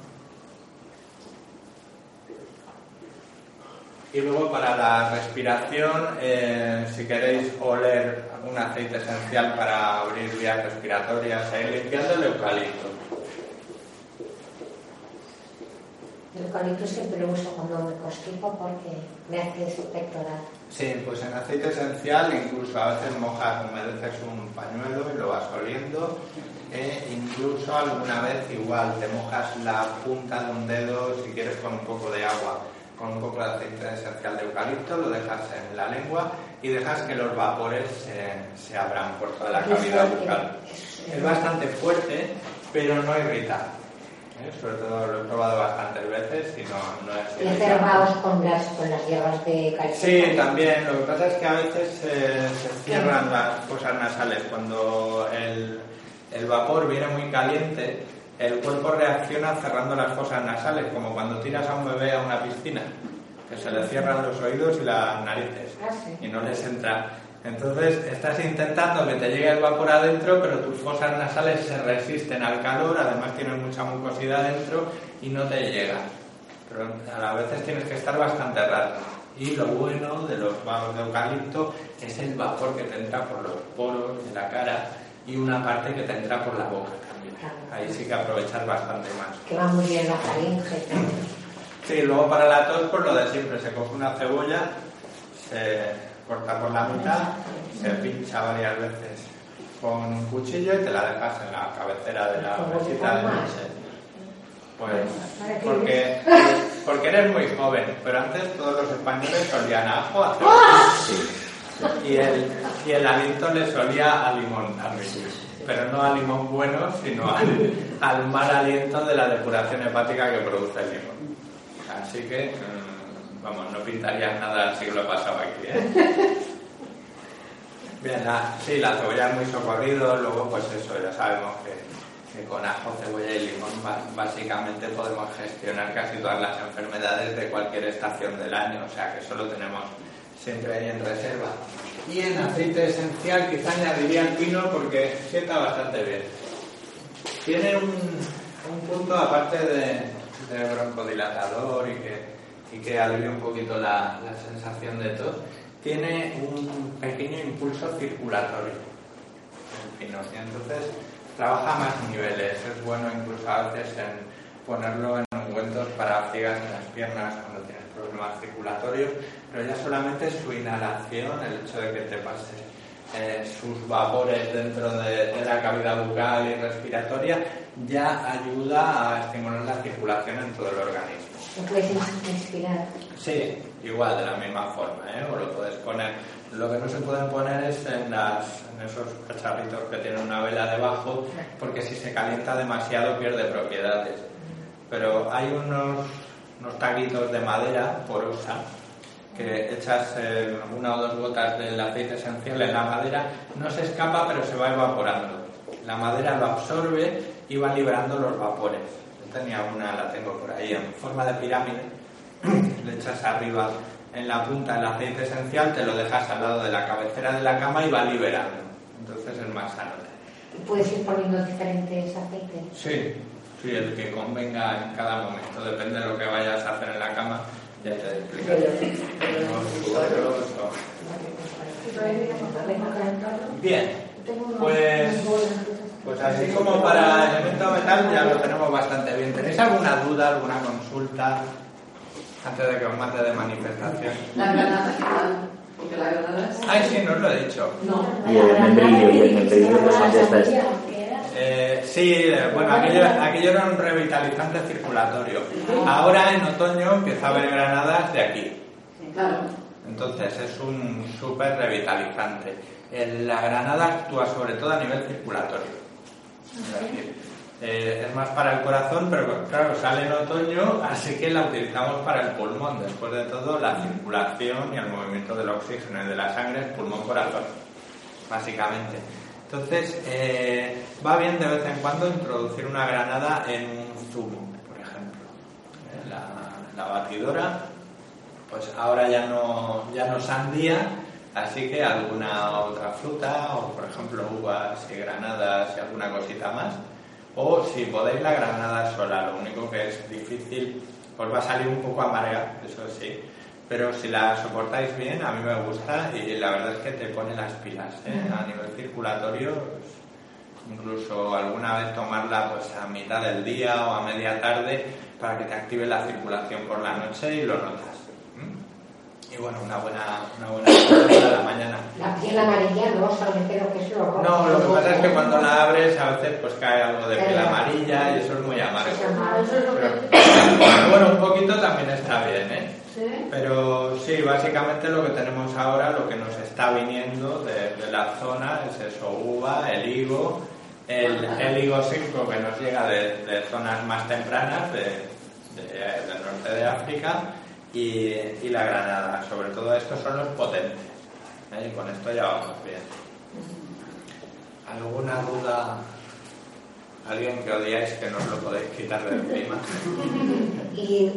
Y luego para la respiración, eh, si queréis oler algún aceite esencial para abrir vías respiratorias ir limpiando el eucalipto. El eucalipto siempre lo uso cuando me constipo porque me hace pectoral. Sí, pues en aceite esencial incluso a veces mojas, humedeces un pañuelo y lo vas oliendo. E incluso alguna vez igual te mojas la punta de un dedo si quieres con un poco de agua, con un poco de aceite esencial de eucalipto, lo dejas en la lengua y dejas que los vapores se, se abran por toda la cavidad bucal. Es bastante fuerte, pero no irrita. ¿Eh? Sobre todo lo he probado bastantes veces y no, no es Y vaos con las, con las hierbas de eucalipto. Sí, también. Lo que pasa es que a veces eh, se cierran las fosas nasales. Cuando el, el vapor viene muy caliente, el cuerpo reacciona cerrando las fosas nasales, como cuando tiras a un bebé a una piscina, que se le cierran los oídos y las narices Ah, sí. y no les entra. Entonces estás intentando que te llegue el vapor adentro, pero tus fosas nasales se resisten al calor, además tienen mucha mucosidad dentro y no te llega. Pero a veces tienes que estar bastante rato. Y lo bueno de los vasos de eucalipto es el vapor que te entra por los poros de la cara y una parte que te entra por la boca también. Ahí sí que aprovechar bastante más. Que va muy bien la faringe. Sí, luego para la tos, pues lo de siempre, se coge una cebolla, se corta por la mitad, se pincha varias veces con un cuchillo y te la dejas en la cabecera de la mesita de noche. Pues porque, porque eres muy joven, pero antes todos los españoles solían a ajo, a y el, y el aliento le solía a limón también pero no al limón bueno, sino al, al, mal aliento de la depuración hepática que produce el limón. Así que, vamos, no pintarías nada al siglo pasado aquí, ¿eh? Bien, la, sí, la cebolla es muy socorrido, luego pues eso, ya sabemos que, que con ajo, cebolla y limón básicamente podemos gestionar casi todas las enfermedades de cualquier estación del año, o sea que eso lo tenemos siempre ahí en reserva. Y en aceite esencial quizá añadiría el pino porque sienta bastante bien. Tiene un, un punto aparte de, de, broncodilatador y que, y que alivia un poquito la, la sensación de tos. Tiene un pequeño impulso circulatorio. Y entonces trabaja más niveles. Es bueno incluso a veces en ponerlo en ungüentos para ciegas en las piernas cuando tienes problemas circulatorios, pero ya solamente su inhalación, el hecho de que te pase eh, sus vapores dentro de, de, la cavidad bucal y respiratoria, ya ayuda a estimular la circulación en todo el organismo. ¿Lo puedes inspirar? Sí, igual, de la misma forma, ¿eh? o lo puedes poner. Lo que no se pueden poner es en, las, en esos cacharritos que tienen una vela debajo, porque si se calienta demasiado pierde propiedades. Pero hay unos unos taquitos de madera porosa que echas eh, una o dos gotas del aceite esencial en la madera, no se escapa pero se va evaporando. La madera lo absorbe y va liberando los vapores. Tenía una, la tengo por ahí, en forma de pirámide, le echas arriba en la punta el aceite esencial, te lo dejas al lado de la cabecera de la cama y va liberando. Entonces es más sano. ¿Puedes ir poniendo diferentes aceites? Sí, Sí, el que convenga en cada momento, depende de lo que vayas a hacer en la cama, ya te explicaré. Bien, pues, pues así como para el elemento metal ya lo tenemos bastante bien. ¿Tenéis alguna duda, alguna consulta antes de que os mate de manifestación? La granada, porque la granada es... Ay, sí, no os lo he dicho. No. Y el membrillo, y el membrillo, pues son de estas. Eh, sí, eh, bueno, aquello, aquello, era un revitalizante circulatorio. Ahora en otoño empieza a haber granadas de aquí. Claro. Entonces es un súper revitalizante. El, la granada actúa sobre todo a nivel circulatorio. Eh, es más para el corazón, pero claro, sale en otoño, así que la utilizamos para el pulmón. Después de todo, la circulación y el movimiento del oxígeno y de la sangre es pulmón-corazón, básicamente. Entonces, eh, va bien de vez en cuando introducir una granada en un zumo, por ejemplo. Eh, la, la, batidora, pues ahora ya no, ya no sandía, así que alguna otra fruta, o por ejemplo uvas y granadas y alguna cosita más. O si podéis la granada sola, lo único que es difícil, pues va a salir un poco amarga, eso sí pero si la soportáis bien, a mí me gusta y la verdad es que te pone las pilas ¿eh? a nivel circulatorio. Pues, incluso alguna vez tomarla pues a mitad del día o a media tarde para que te active la circulación por la noche y lo notas. Y bueno, una buena, una buena de la mañana. La piel amarilla no, solamente lo que es lo rojo. No, lo que pasa es que cuando la abres a veces pues cae algo de piel amarilla y eso es muy amargo. Pero, bueno, un poquito también está bien, ¿eh? Pero sí, básicamente lo que tenemos ahora, lo que nos está viniendo de, de la zona es eso, uva, el higo, el, el higo seco que nos llega de, de zonas más tempranas de, del norte de África y, y, la granada. Sobre todo estos son los potentes. ¿eh? Y con esto ya vamos bien. ¿Alguna duda? ¿Alguien que odiáis que nos lo podéis quitar de encima? y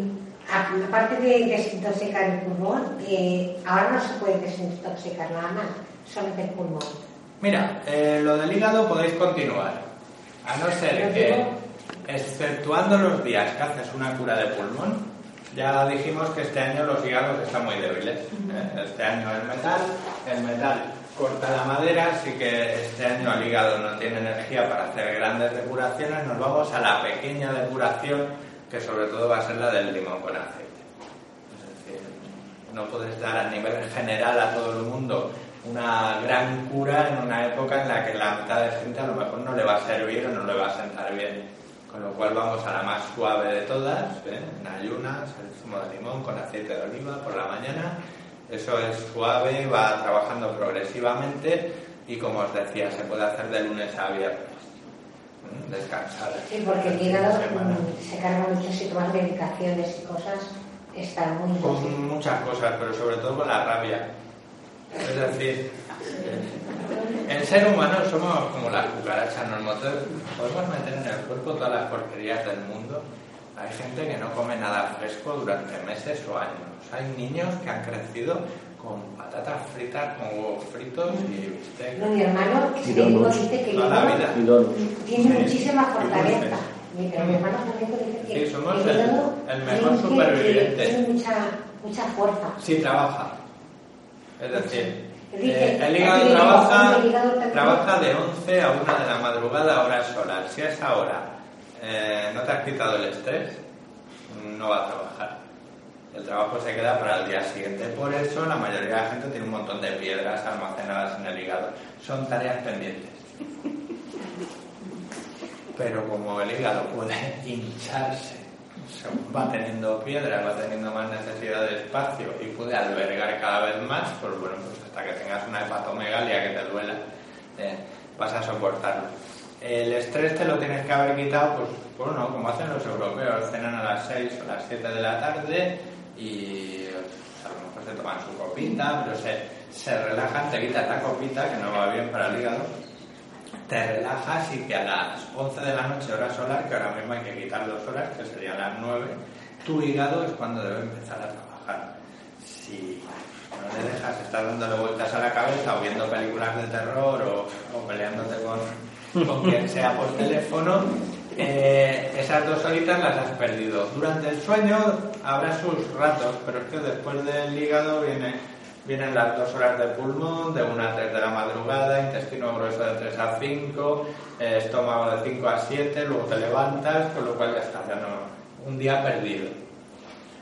aparte de desintoxicar el pulmón, eh, ahora no se puede desintoxicar nada más, solamente el pulmón. Mira, eh, lo del hígado podéis continuar, a no ser que, exceptuando los días que haces una cura de pulmón, ya dijimos que este año los hígados están muy débiles. ¿eh? Este año el metal, el metal corta la madera, así que este año el hígado no tiene energía para hacer grandes depuraciones. Nos vamos a la pequeña depuración que sobre todo va a ser la del limón con aceite. Es decir, no puedes dar a nivel general a todo el mundo una gran cura en una época en la que la mitad de gente a lo mejor no le va a servir o no le va a sentar bien. Con lo cual vamos a la más suave de todas, ¿eh? en ayunas, el zumo de limón con aceite de oliva por la mañana. Eso es suave, va trabajando progresivamente y como os decía, se puede hacer de lunes a viernes. ¿eh? Descansar. Sí, porque el hígado mm, se carga mucho si tomas medicaciones y cosas, está muy Con muchas cosas, pero sobre todo con la rabia. Es decir, el ser humano somos como las cucarachas, nos podemos meter en el cuerpo todas las porquerías del mundo. Hay gente que no come nada fresco durante meses o años. Hay niños que han crecido con patatas fritas, con huevos fritos y bistec. No, mi hermano que dice que Toda la vida. tiene muchísima fortaleza. Mi, hermano también dice que sí, somos el, el mejor superviviente. Tiene mucha, mucha fuerza. Sí, trabaja. Es decir, eh, el hígado trabaja, trabaja de 11 a 1 de la madrugada horas solas. Si a esa hora eh, no te has quitado el estrés, no va a trabajar. El trabajo se queda para el día siguiente. Por eso la mayoría de la gente tiene un montón de piedras almacenadas en el hígado. Son tareas pendientes. Pero como el hígado puede hincharse va teniendo piedra, va teniendo más necesidad de espacio y puede albergar cada vez más, pues bueno, pues hasta que tengas una hepatomegalia que te duela, eh, vas a soportarlo. El estrés te lo tienes que haber quitado, pues bueno, como hacen los europeos, cenan a las 6 o las 7 de la tarde y pues, a lo mejor se toman su copita, pero se, se relajan, te quita esta copita que no va bien para el hígado te relajas y que a las 11 de la noche, hora solar, que ahora mismo hay que quitar dos horas, que serían las 9, tu hígado es cuando debe empezar a trabajar. Si no le dejas estar dándole vueltas a la cabeza o viendo películas de terror o, peleándote con, con quien sea por teléfono, eh, esas dos horitas las has perdido. Durante el sueño habrá sus ratos, pero es que después del hígado viene Vienen las dos horas de pulmón, de 1 a 3 de la madrugada, intestino grueso de 3 a 5, eh, estómago de 5 a 7, luego te levantas, con lo cual ya está, ya un día perdido.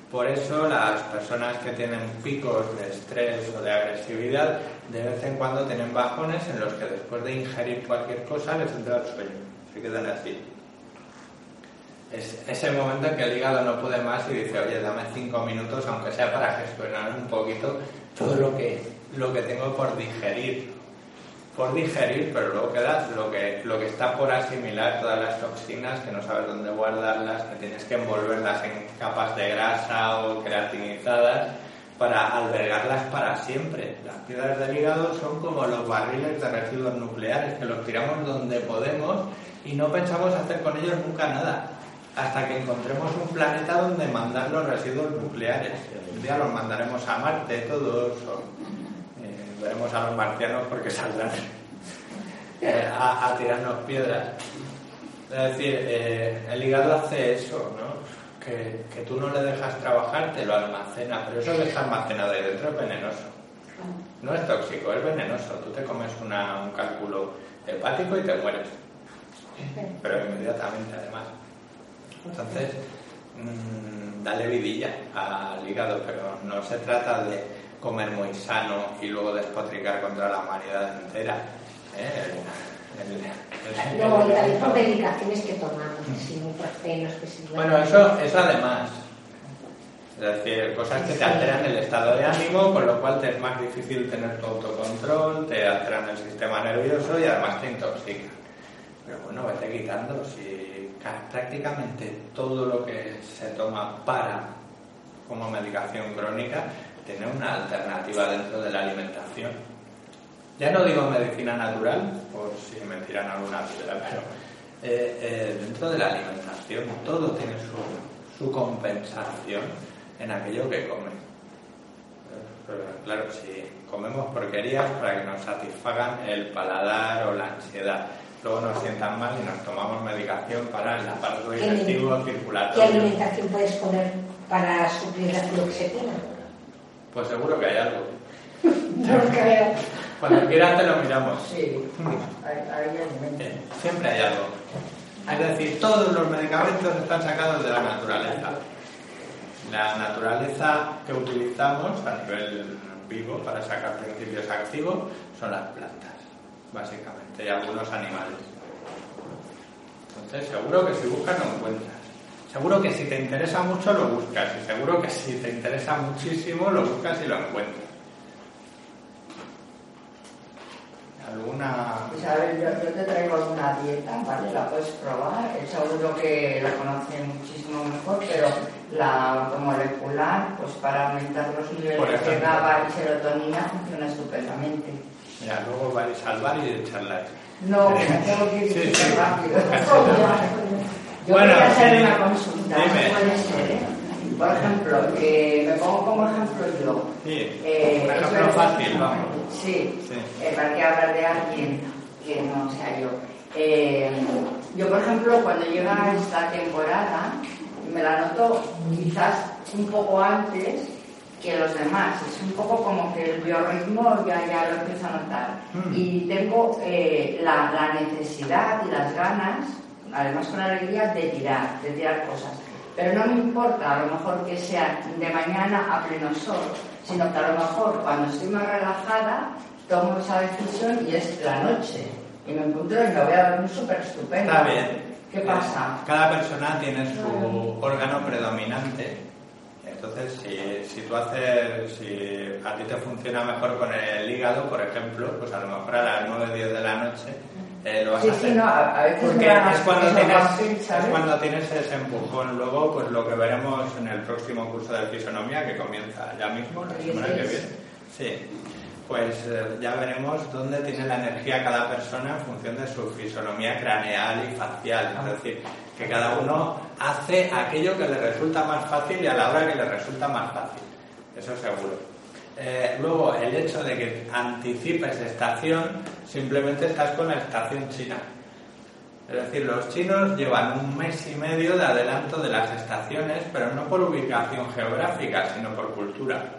Por eso las personas que tienen picos de estrés o de agresividad, de vez en cuando tienen bajones en los que después de ingerir cualquier cosa les entra el sueño, se quedan así. Es ese momento en que el hígado no puede más y dice, oye, dame cinco minutos, aunque sea para gestionar un poquito todo lo que, lo que tengo por digerir. Por digerir, pero luego queda lo que, lo que está por asimilar, todas las toxinas que no sabes dónde guardarlas, que tienes que envolverlas en capas de grasa o creatinizadas para albergarlas para siempre. Las piedras del hígado son como los barriles de residuos nucleares, que los tiramos donde podemos y no pensamos hacer con ellos nunca nada hasta que encontremos un planeta donde mandar los residuos nucleares. Un día los mandaremos a Marte todos, o, eh, veremos a los marcianos porque saldrán eh, a, tirarnos piedras. Es decir, eh, el hígado hace eso, ¿no? Que, que, tú no le dejas trabajar, te lo almacena, pero eso que está almacenado ahí dentro es venenoso. No es tóxico, es venenoso. Tú te comes un cálculo hepático y te mueres. Pero inmediatamente, además. Entonces, mmm, dale vidilla al hígado, pero no se trata de comer muy sano y luego despotricar contra la humanidad entera. ¿eh? no, y también por medicaciones que tomamos, que Bueno, eso, eso además. Es decir, cosas que te alteran el estado de ánimo, con lo cual te es más difícil tener tu autocontrol, te alteran el sistema nervioso y además te intoxican. Pero bueno, vete quitando. Si prácticamente todo lo que se toma para como medicación crónica tiene una alternativa dentro de la alimentación. Ya no digo medicina natural, por si me tiran alguna piedra, pero eh, eh, dentro de la alimentación todo tiene su, compensación en aquello que come. Pero, claro, si comemos porquerías para que nos satisfagan el paladar o la ansiedad, luego nos sientan mal y nos tomamos medicación para el aparato digestivo circulatorio. ¿Qué alimentación puedes poner para suplir la fluoxetina? Pues seguro que hay algo. no creo. Cuando quieras te lo miramos. Sí, hay, hay Siempre hay algo. Es decir, todos los medicamentos están sacados de la naturaleza. La naturaleza que utilizamos a nivel vivo para sacar principios activos son las plantas, básicamente, y algunos animales. Entonces, seguro que si buscas lo encuentras. Seguro que si te interesa mucho lo buscas y seguro que si te interesa muchísimo lo buscas y lo encuentras. ¿Alguna...? Isabel, yo, yo te traigo alguna dieta, ¿vale? La puedes probar. Seguro que la conocen muchísimo mejor, pero la automolecular, pues para aumentar los niveles de GABA y serotonina funciona estupendamente. Mira, luego vais al bar y charláis. No, me tengo que ir Sí, rápido. Yo Bueno, quería hacer sí. una consulta, Dime. puede ser, ¿eh? Por ejemplo, eh, me pongo como ejemplo yo. Sí, Eh, un ejemplo fácil, vamos. Sí, Sí. eh, para que hablar de alguien que no sea yo. Eh, yo, por ejemplo, cuando llega esta temporada, me la noto quizás un poco antes que los demás. Es un poco como que el biorritmo ya, ya lo empiezo a notar. Mm. Y tengo eh, la, la necesidad y las ganas, además con alegría, de tirar, de tirar cosas. Pero no me importa a lo mejor que sea de mañana a pleno sol, sino que a lo mejor cuando estoy más relajada tomo esa decisión y es la noche. Y me encuentro y me voy a dormir súper estupendo. Está bien. ¿Qué pasa? Cada persona tiene su órgano predominante. Entonces, si, si tú haces, si a ti te funciona mejor con el hígado, por ejemplo, pues a lo mejor a las 9 10 de la noche eh, lo vas Sí, a sí, hacer. no, a, veces Porque es cuando, tienes, fácil, es cuando tienes ese empujón. Luego, pues lo que veremos en el próximo curso de fisonomía, que comienza ya mismo, la semana que viene. Sí, pues eh, ya veremos dónde tiene la energía cada persona en función de su fisonomía craneal y facial. Es decir, que cada uno hace aquello que le resulta más fácil y a la hora que le resulta más fácil. Eso seguro. Eh, luego, el hecho de que anticipes estación, simplemente estás con la estación china. Es decir, los chinos llevan un mes y medio de adelanto de las estaciones, pero no por ubicación geográfica, sino por cultura.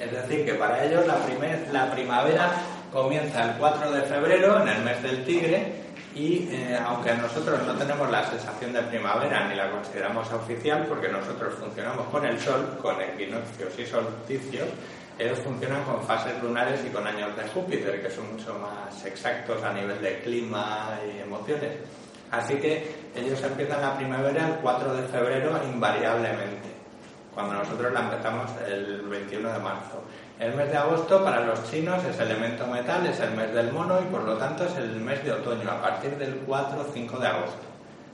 Es decir, que para ellos la, primer- la primavera comienza el 4 de febrero, en el mes del tigre, y eh, aunque nosotros no tenemos la sensación de primavera ni la consideramos oficial, porque nosotros funcionamos con el sol, con equinoccios y solsticios, ellos funcionan con fases lunares y con años de Júpiter, que son mucho más exactos a nivel de clima y emociones. Así que ellos empiezan la primavera el 4 de febrero invariablemente, cuando nosotros la empezamos el 21 de marzo. El mes de agosto para los chinos es elemento metal, es el mes del mono y por lo tanto es el mes de otoño, a partir del 4 o 5 de agosto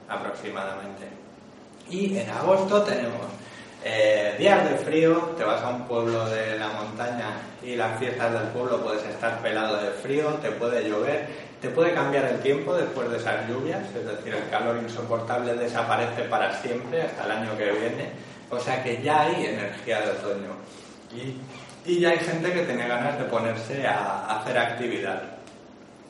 aproximadamente. Y en agosto tenemos eh, días de frío, te vas a un pueblo de la montaña y las fiestas del pueblo puedes estar pelado de frío, te puede llover, te puede cambiar el tiempo después de esas lluvias, es decir, el calor insoportable desaparece para siempre hasta el año que viene, o sea que ya hay energía de otoño y, y ya hay gente que tiene ganas de ponerse a, a hacer actividad.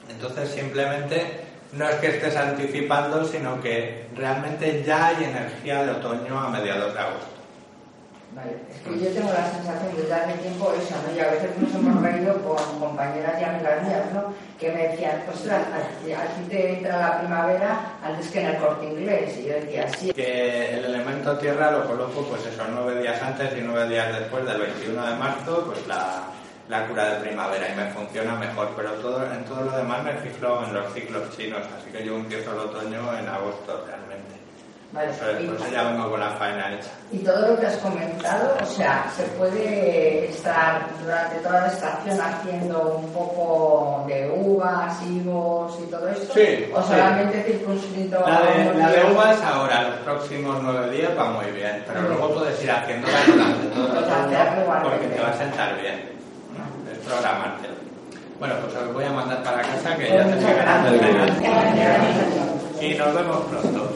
Entonces simplemente no es que estés anticipando, sino que realmente ya hay energía de otoño a mediados de agosto. Vale, es que yo tengo la sensación desde hace tiempo eso, ¿no? Y a veces nos hemos reído con compañeras y amigas mías, ¿no? Que me decían, ostras, aquí te entra la primavera antes que en el corte inglés. Y yo decía, sí. Que el elemento tierra lo coloco pues eso, nueve días antes y nueve días después del 21 de marzo, pues la, la cura de primavera y me funciona mejor, pero todo, en todo lo demás me fijo en los ciclos chinos, así que yo empiezo el otoño en agosto realmente. Vale, pues ya vengo con la faena hecha. Y todo lo que has comentado, o sea, se puede estar durante toda la estación haciendo un poco de uvas, higos y todo esto. Sí, O sí. solamente circunscrito La a de, la de uvas ahora, los próximos nueve días va muy bien, pero luego puedes ir haciéndola durante todo el Pues igualmente. porque te va a sentar bien. Es programártelo. Bueno, pues os voy a mandar para casa que Pues ya te muchas llegarán de gracias. cenar. Gracias. Y nos vemos pronto.